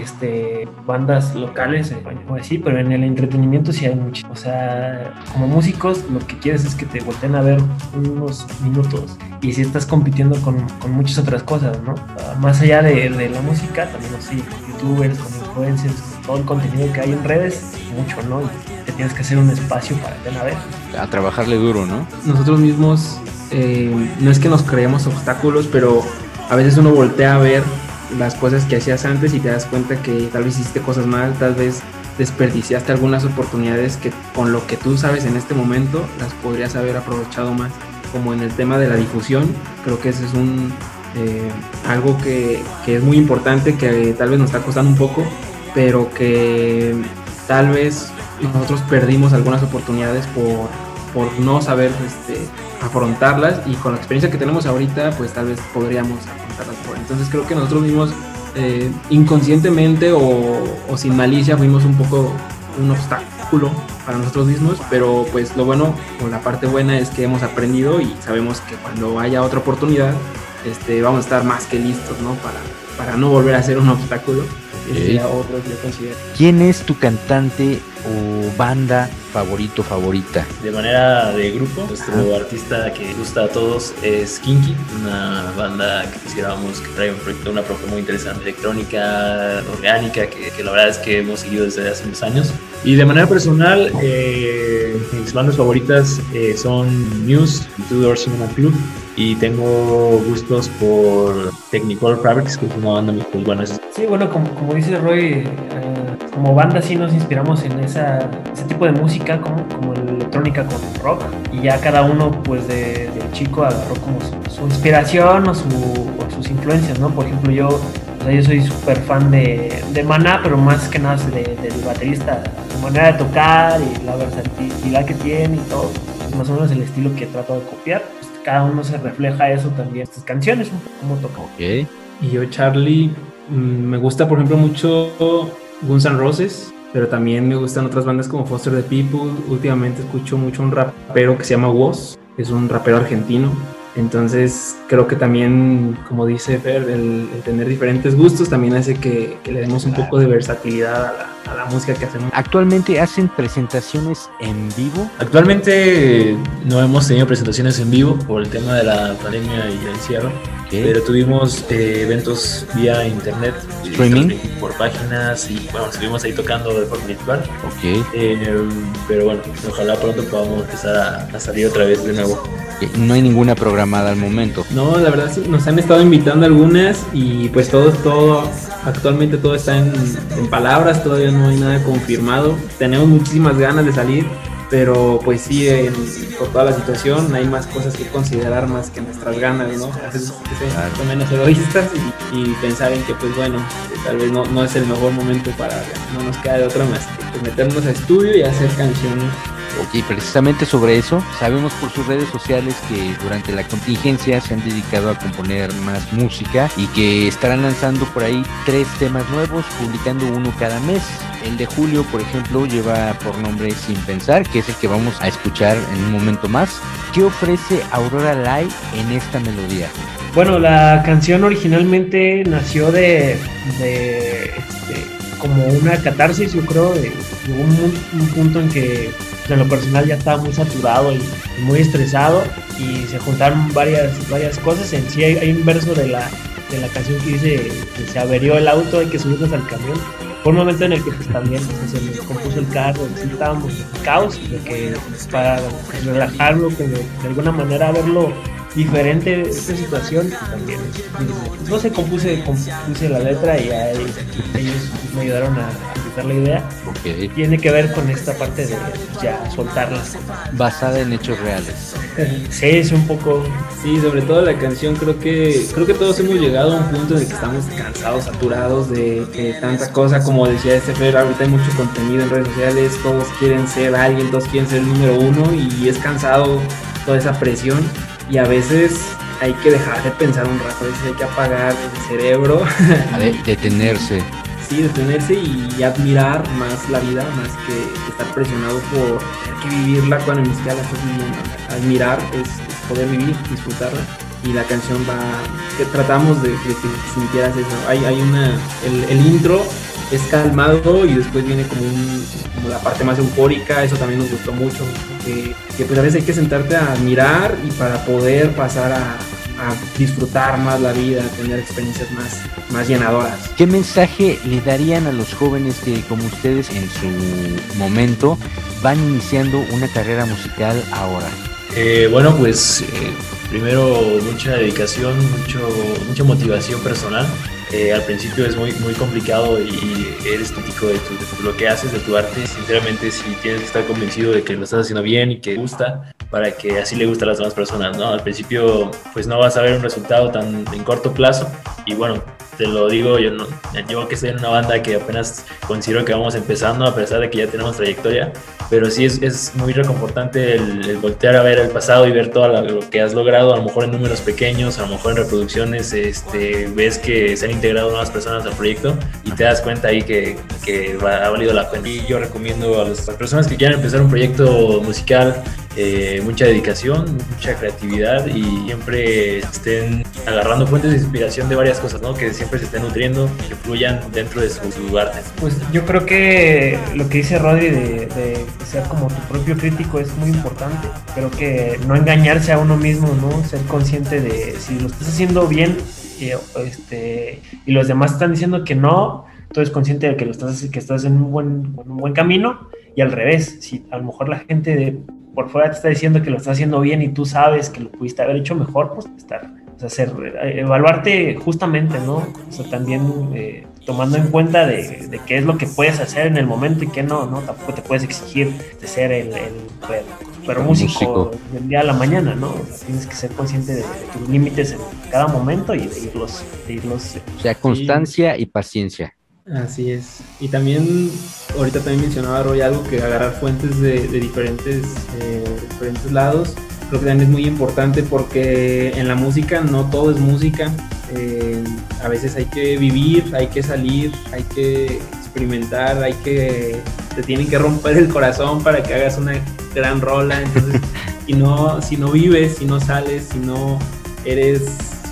S18: este, bandas locales o así, pero en el entretenimiento sí hay mucho. O sea, como músicos, lo que quieres es que te volteen a ver unos minutos y si estás compitiendo con, con muchas otras cosas, ¿no? Ah, Más allá de, de la música, también así, con youtubers, con influencers, con todo el contenido que hay en redes, mucho, ¿no? Y te tienes que hacer un espacio para que a ver.
S16: A trabajarle duro, ¿no?
S17: nosotros mismos eh, no es que nos creemos obstáculos, pero a veces uno voltea a ver las cosas que hacías antes y te das cuenta que tal vez hiciste cosas mal, tal vez desperdiciaste algunas oportunidades que con lo que tú sabes en este momento las podrías haber aprovechado más. Como en el tema de la difusión, creo que ese es un eh, algo que, que es muy importante, que tal vez nos está costando un poco, pero que tal vez nosotros perdimos algunas oportunidades por, por no saber este, afrontarlas y con la experiencia que tenemos ahorita, pues tal vez podríamos afrontarlas mejor. Entonces creo que nosotros mismos eh, inconscientemente o, o sin malicia fuimos un poco un obstáculo para nosotros mismos, pero pues lo bueno o la parte buena es que hemos aprendido y sabemos que cuando haya otra oportunidad, este, vamos a estar más que listos, ¿no? Para, para no volver a ser un obstáculo. Ese
S16: Ok.
S17: sería otro que yo considero.
S16: ¿Quién es tu cantante o banda favorito, favorita?
S17: De manera de grupo, nuestro artista que gusta a todos es Kinky, una banda que consideramos que trae un proyecto, una propuesta muy interesante, electrónica, orgánica, que, que la verdad es que hemos seguido desde hace unos años. Y de manera personal, eh, mis bandas favoritas eh, son Muse Two Door Cinema Club. Y tengo gustos por Technicolor Fabrics, que es una banda muy pues, buena.
S18: Sí, bueno, como, como dice Roy, eh, como banda sí nos inspiramos en esa, ese tipo de música, como, como electrónica con rock, y ya cada uno, pues de, de chico agarró como su, su inspiración o, su, o sus influencias, ¿no? Por ejemplo, yo, o sea, yo soy súper fan de, de Maná, pero más que nada de- del baterista, su manera de tocar y la versatilidad que tiene y todo, es más o menos el estilo que trato de copiar. Pues, cada uno se refleja eso también en estas canciones, un poco como toca.
S16: Ok.
S17: Y yo, Charlie, mm, me gusta, por ejemplo, mucho Guns N' Roses, pero también me gustan otras bandas como Foster the People. Últimamente escucho mucho un rapero que se llama Woz, es un rapero argentino. Entonces, creo que también, como dice Fer, el, el tener diferentes gustos también hace que, que le demos un poco de versatilidad a la, a la música que hacemos.
S16: ¿Actualmente hacen presentaciones en vivo?
S17: Actualmente no hemos tenido presentaciones en vivo por el tema de la pandemia y el encierro, pero tuvimos eh, eventos vía internet, eh,
S16: ¿Streaming?
S17: por páginas y bueno, estuvimos ahí tocando de forma virtual.
S16: Ok.
S17: Eh, pero bueno, ojalá pronto podamos empezar a, a salir otra vez de nuevo.
S16: Eh, No hay ninguna programada al momento.
S17: No, la verdad sí, nos han estado invitando algunas y pues todo, todo, actualmente todo está en, en palabras, todavía no hay nada confirmado. Tenemos muchísimas ganas de salir, pero pues sí, en- por toda la situación hay más cosas que considerar más que nuestras ganas, ¿no? Hay que menos egoístas y, y pensar en que pues bueno, tal vez no, no es el mejor momento para, no nos queda de otra más que meternos a estudio y hacer canciones
S16: Ok, precisamente sobre eso, sabemos por sus redes sociales que durante la contingencia se han dedicado a componer más música y que estarán lanzando por ahí tres temas nuevos, publicando uno cada mes. El de julio, por ejemplo, lleva por nombre Sin Pensar, que es el que vamos a escuchar en un momento más. ¿Qué ofrece Aurora Live en esta melodía?
S18: Bueno, la canción originalmente nació de, de, este, como una catarsis, yo creo, de, un, un punto en que en lo personal ya estaba muy saturado y, muy estresado y se juntaron varias, varias cosas. En sí hay, un verso de la, de la canción que dice que se averió el auto, hay que subirnos al camión. Fue un momento en el que pues también se me compuso el carro, sí, estábamos en caos, de que para relajarlo, como de alguna manera verlo diferente esta situación también pues, no sé compuse compuse la letra y a ellos, ellos me ayudaron a completar la idea
S16: Ok.
S18: tiene que ver con esta parte de ya soltarlas
S16: Basada en hechos reales.
S18: sí es un poco
S17: Sí, sobre todo la canción, creo que creo que todos hemos llegado a un punto en el que estamos cansados, saturados de, de tanta cosa, como decía este Fer, ahorita hay mucho contenido en redes sociales, todos quieren ser alguien, todos quieren ser el número uno y es cansado toda esa presión y a veces hay que dejar de pensar un rato, a veces hay que apagar el cerebro,
S16: A ver, detenerse.
S17: Sí, detenerse y admirar más la vida, más que estar presionado por que vivirla cuando ni siquiera la estás viviendo. Admirar es, poder vivir, disfrutarla. Y la canción va, que tratamos de, de que sintieras eso. Hay, hay una, el, intro es calmado y después viene como la parte más eufórica, eso también nos gustó mucho, que, que pues a veces hay que sentarte a admirar y para poder pasar a, a disfrutar más la vida, tener experiencias más, más llenadoras.
S16: ¿Qué mensaje le darían a los jóvenes que, como ustedes, en su momento, van iniciando una carrera musical ahora?
S19: Eh, bueno, pues eh, primero mucha dedicación, mucho, mucha motivación personal. Eh, al principio es muy, muy complicado y, y eres crítico de, tu- de tu- lo que haces, de tu arte. Sinceramente, si tienes que estar convencido de que lo estás haciendo bien y que gusta, para que así le guste a las demás personas, ¿no? Al principio, pues no vas a ver un resultado tan en corto plazo. Y bueno, te lo digo, yo, no, yo que estoy en una banda que apenas considero que vamos empezando, a pesar de que ya tenemos trayectoria, pero sí es, es muy reconfortante el, el voltear a ver el pasado y ver todo lo que has logrado, a lo mejor en números pequeños, a lo mejor en reproducciones, este, ves que se han integrado nuevas personas al proyecto y te das cuenta ahí que, que ha valido la pena. Y yo recomiendo a las personas que quieran empezar un proyecto musical, eh, mucha dedicación, mucha creatividad y siempre estén agarrando fuentes de inspiración de varias cosas, ¿no? Que siempre se estén nutriendo, que fluyan dentro de su, su arte.
S18: Pues yo creo que lo que dice Rodri de, ser como tu propio crítico es muy importante. Creo que no engañarse a uno mismo, ¿no? Ser consciente de si lo estás haciendo bien eh, este, y los demás están diciendo que no, tú eres consciente de que, lo estás, que estás en un, buen, en un buen camino y al revés, si a lo mejor la gente por fuera te está diciendo que lo estás haciendo bien y tú sabes que lo pudiste haber hecho mejor, pues estar, o sea, hacer, eh, evaluarte justamente, ¿no? O sea, también eh, tomando en cuenta de, de qué es lo que puedes hacer en el momento y qué no, ¿no? Tampoco te puedes exigir de ser el, el super músico,
S16: músico.
S18: del día a la mañana, ¿no? O sea, tienes que ser consciente de, de tus límites en cada momento y de irlos, de irlos
S16: O sea, constancia y paciencia.
S17: Así es. Y también, ahorita también mencionaba Roy algo que agarrar fuentes de, de diferentes, eh, diferentes lados. Creo que también es muy importante porque en la música no todo es música. Eh, a veces hay que vivir, hay que salir, hay que experimentar, hay que te tienen que romper el corazón para que hagas una gran rola. Entonces, si no, si no vives, si no sales, si no eres,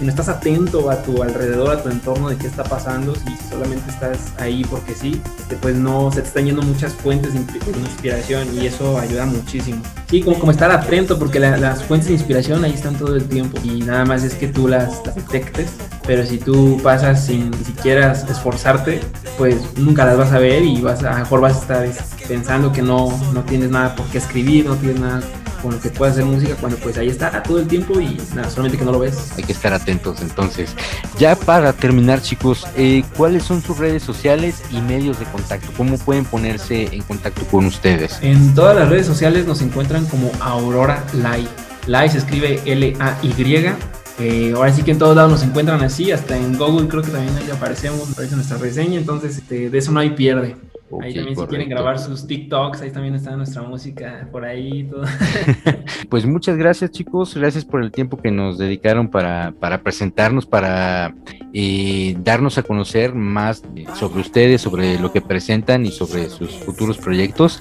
S17: si no estás atento a tu alrededor, a tu entorno de qué está pasando, si solamente estás ahí porque sí, este, pues no se te están yendo muchas fuentes de inspi- de inspiración y eso ayuda muchísimo. Sí, como, como estar atento porque la- las fuentes de inspiración ahí están todo el tiempo y nada más es que tú las, detectes, pero si tú pasas sin siquiera esforzarte, pues nunca las vas a ver y vas a, a lo mejor vas a estar es, pensando que no, no tienes nada por qué escribir, no tienes nada con lo que puedas hacer música cuando pues ahí está todo el tiempo y nada, solamente que no lo ves.
S16: Hay que estar atentos entonces. Ya para terminar chicos, eh, ¿cuáles son sus redes sociales y medios de contacto? ¿Cómo pueden ponerse en contacto con ustedes?
S17: En todas las redes sociales nos encuentran como Aurora Lai. Lai se escribe L-A-Y. Eh, ahora sí que en todos lados nos encuentran así, hasta en Google creo que también ahí aparecemos, aparece nuestra reseña, entonces este, de eso no hay pierde. Ahí también si quieren grabar sus TikToks, ahí también está nuestra música por ahí todo.
S20: Pues muchas gracias chicos, gracias por el tiempo que nos dedicaron para, para presentarnos, para eh, darnos a conocer más sobre ustedes, sobre lo que presentan y sobre sus futuros proyectos.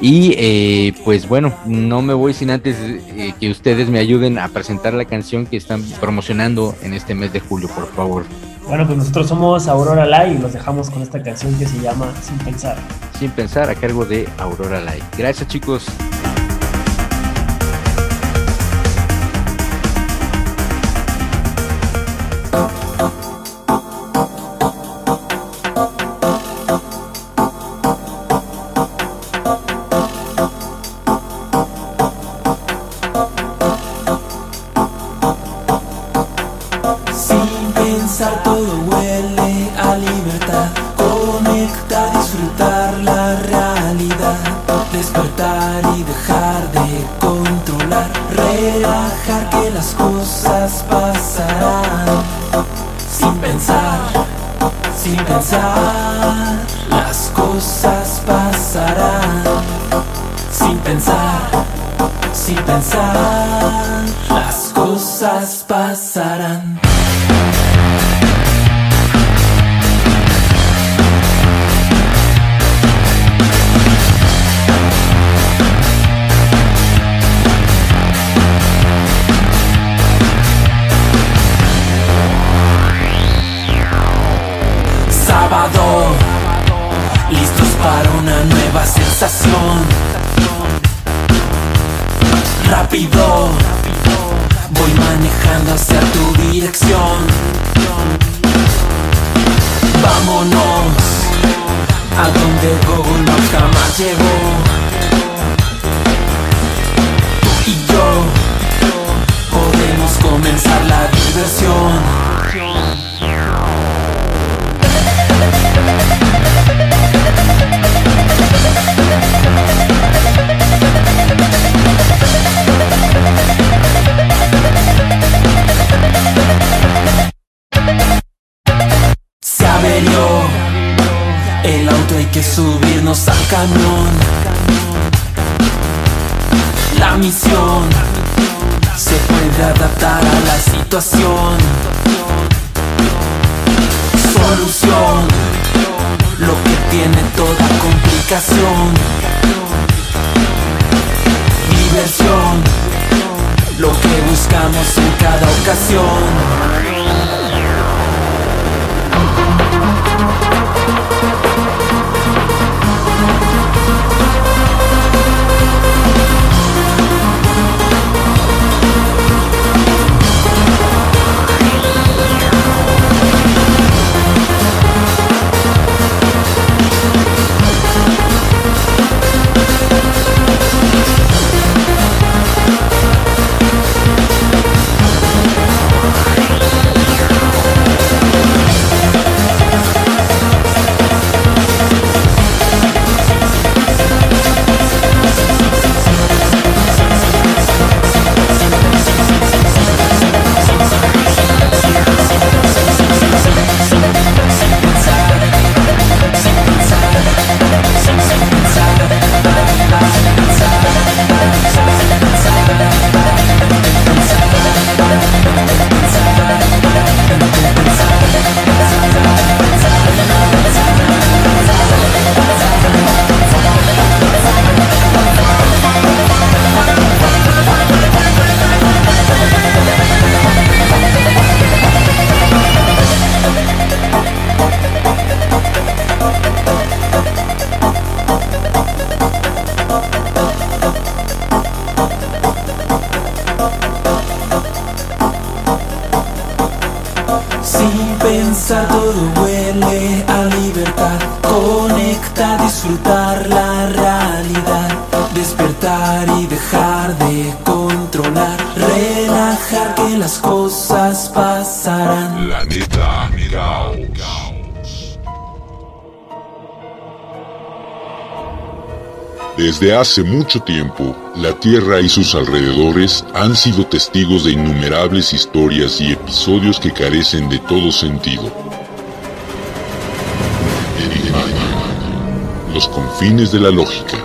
S20: Y eh, pues bueno, no me voy sin antes eh, que ustedes me ayuden a presentar la canción que están promocionando en este mes de julio, por favor.
S18: Bueno, pues nosotros somos Aurora Lai y los dejamos con esta canción que se llama Sin Pensar.
S20: Sin pensar a cargo de Aurora Light. Gracias chicos.
S2: Desde hace mucho tiempo, la Tierra y sus alrededores han sido testigos de innumerables historias y episodios que carecen de todo sentido. Los confines de la lógica.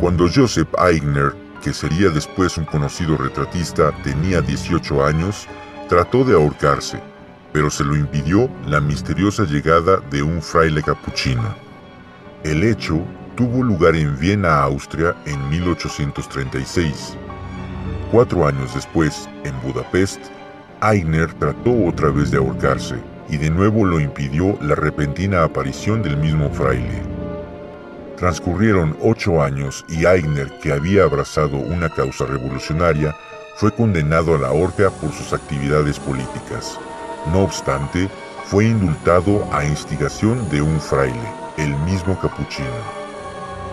S2: Cuando Joseph Aigner, que sería después un conocido retratista, tenía 18 años, trató de ahorcarse, pero se lo impidió la misteriosa llegada de un fraile capuchino. El hecho tuvo lugar en Viena, Austria, en 1836. Cuatro años después, en Budapest, Aigner trató otra vez de ahorcarse, y de nuevo lo impidió la repentina aparición del mismo fraile. Transcurrieron ocho años y Aigner, que había abrazado una causa revolucionaria, fue condenado a la horca por sus actividades políticas. No obstante, fue indultado a instigación de un fraile, el mismo capuchino.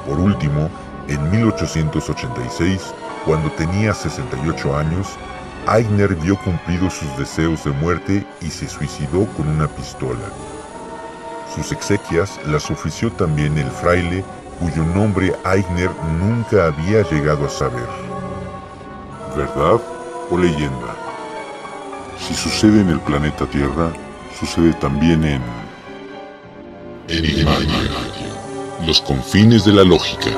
S2: Por último, en 1886, cuando tenía 68 años, Aigner vio cumplidos sus deseos de muerte y se suicidó con una pistola. Sus exequias las ofició también el fraile cuyo nombre Aigner nunca había llegado a saber. ¿Verdad o leyenda? Si sucede en el planeta Tierra, sucede también en... Los confines de la lógica.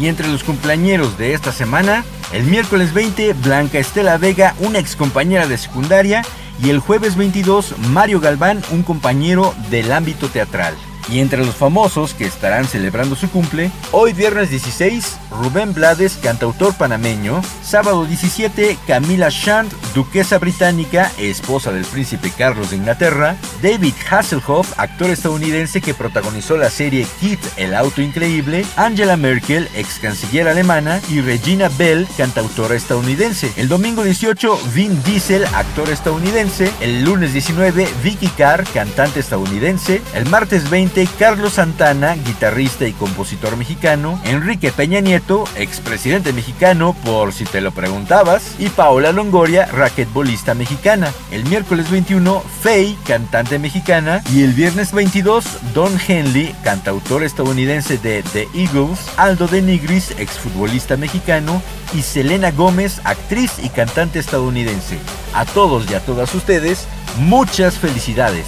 S4: Y entre los cumpleañeros de esta semana, el miércoles 20, Blanca Estela Vega, una excompañera de secundaria, y el jueves 22, Mario Galván, un compañero del ámbito teatral. Y entre los famosos que estarán celebrando su cumple, hoy viernes 16, Rubén Blades, cantautor panameño, sábado 17, Camila Shand, duquesa británica, esposa del príncipe Carlos de Inglaterra, David Hasselhoff, actor estadounidense que protagonizó la serie Kit, el auto increíble, Angela Merkel, ex canciller alemana, y Regina Bell, cantautora estadounidense. El domingo 18, Vin Diesel, actor estadounidense, el lunes 19, Vicky Carr, cantante estadounidense, el martes 20, Carlos Santana, guitarrista y compositor mexicano, Enrique Peña Nieto, expresidente mexicano por si te lo preguntabas, y Paola Longoria, raquetbolista mexicana. El miércoles 21, Faye, cantante mexicana, y el viernes 22, Don Henley, cantautor estadounidense de The Eagles, Aldo de Nigris, exfutbolista mexicano, y Selena Gómez, actriz y cantante estadounidense. A todos y a todas ustedes, muchas felicidades.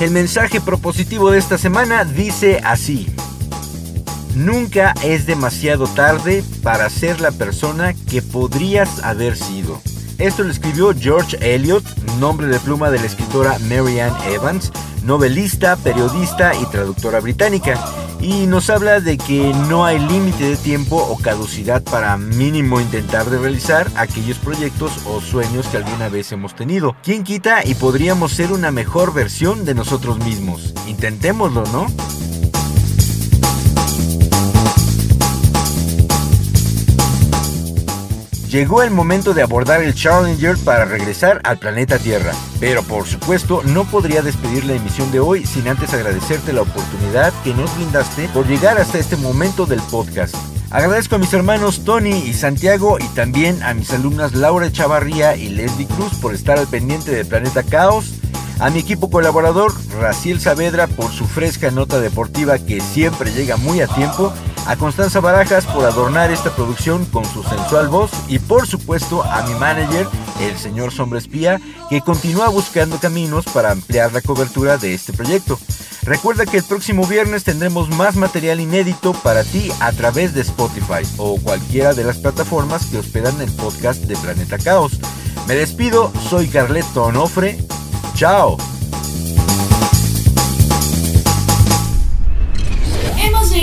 S4: El mensaje propositivo de esta semana dice así. Nunca es demasiado tarde para ser la persona que podrías haber sido. Esto lo escribió George Eliot, nombre de pluma de la escritora Mary Ann Evans, novelista, periodista y traductora británica. Y nos habla de que no hay límite de tiempo o caducidad para mínimo intentar de realizar aquellos proyectos o sueños que alguna vez hemos tenido. ¿Quién quita y podríamos ser una mejor versión de nosotros mismos? Intentémoslo, ¿no? Llegó el momento de abordar el Challenger para regresar al planeta Tierra. Pero por supuesto no podría despedir la emisión de hoy sin antes agradecerte la oportunidad que nos brindaste por llegar hasta este momento del podcast. Agradezco a mis hermanos Tony y Santiago y también a mis alumnas Laura Chavarría y Leslie Cruz por estar al pendiente de Planeta Caos. A mi equipo colaborador, Raciel Saavedra, por su fresca nota deportiva que siempre llega muy a tiempo. A Constanza Barajas por adornar esta producción con su sensual voz. Y por supuesto a mi manager, el señor Sombra Espía, que continúa buscando caminos para ampliar la cobertura de este proyecto. Recuerda que el próximo viernes tendremos más material inédito para ti a través de Spotify o cualquiera de las plataformas que hospedan el podcast de Planeta Caos. Me despido, soy Carleto Onofre. Chao.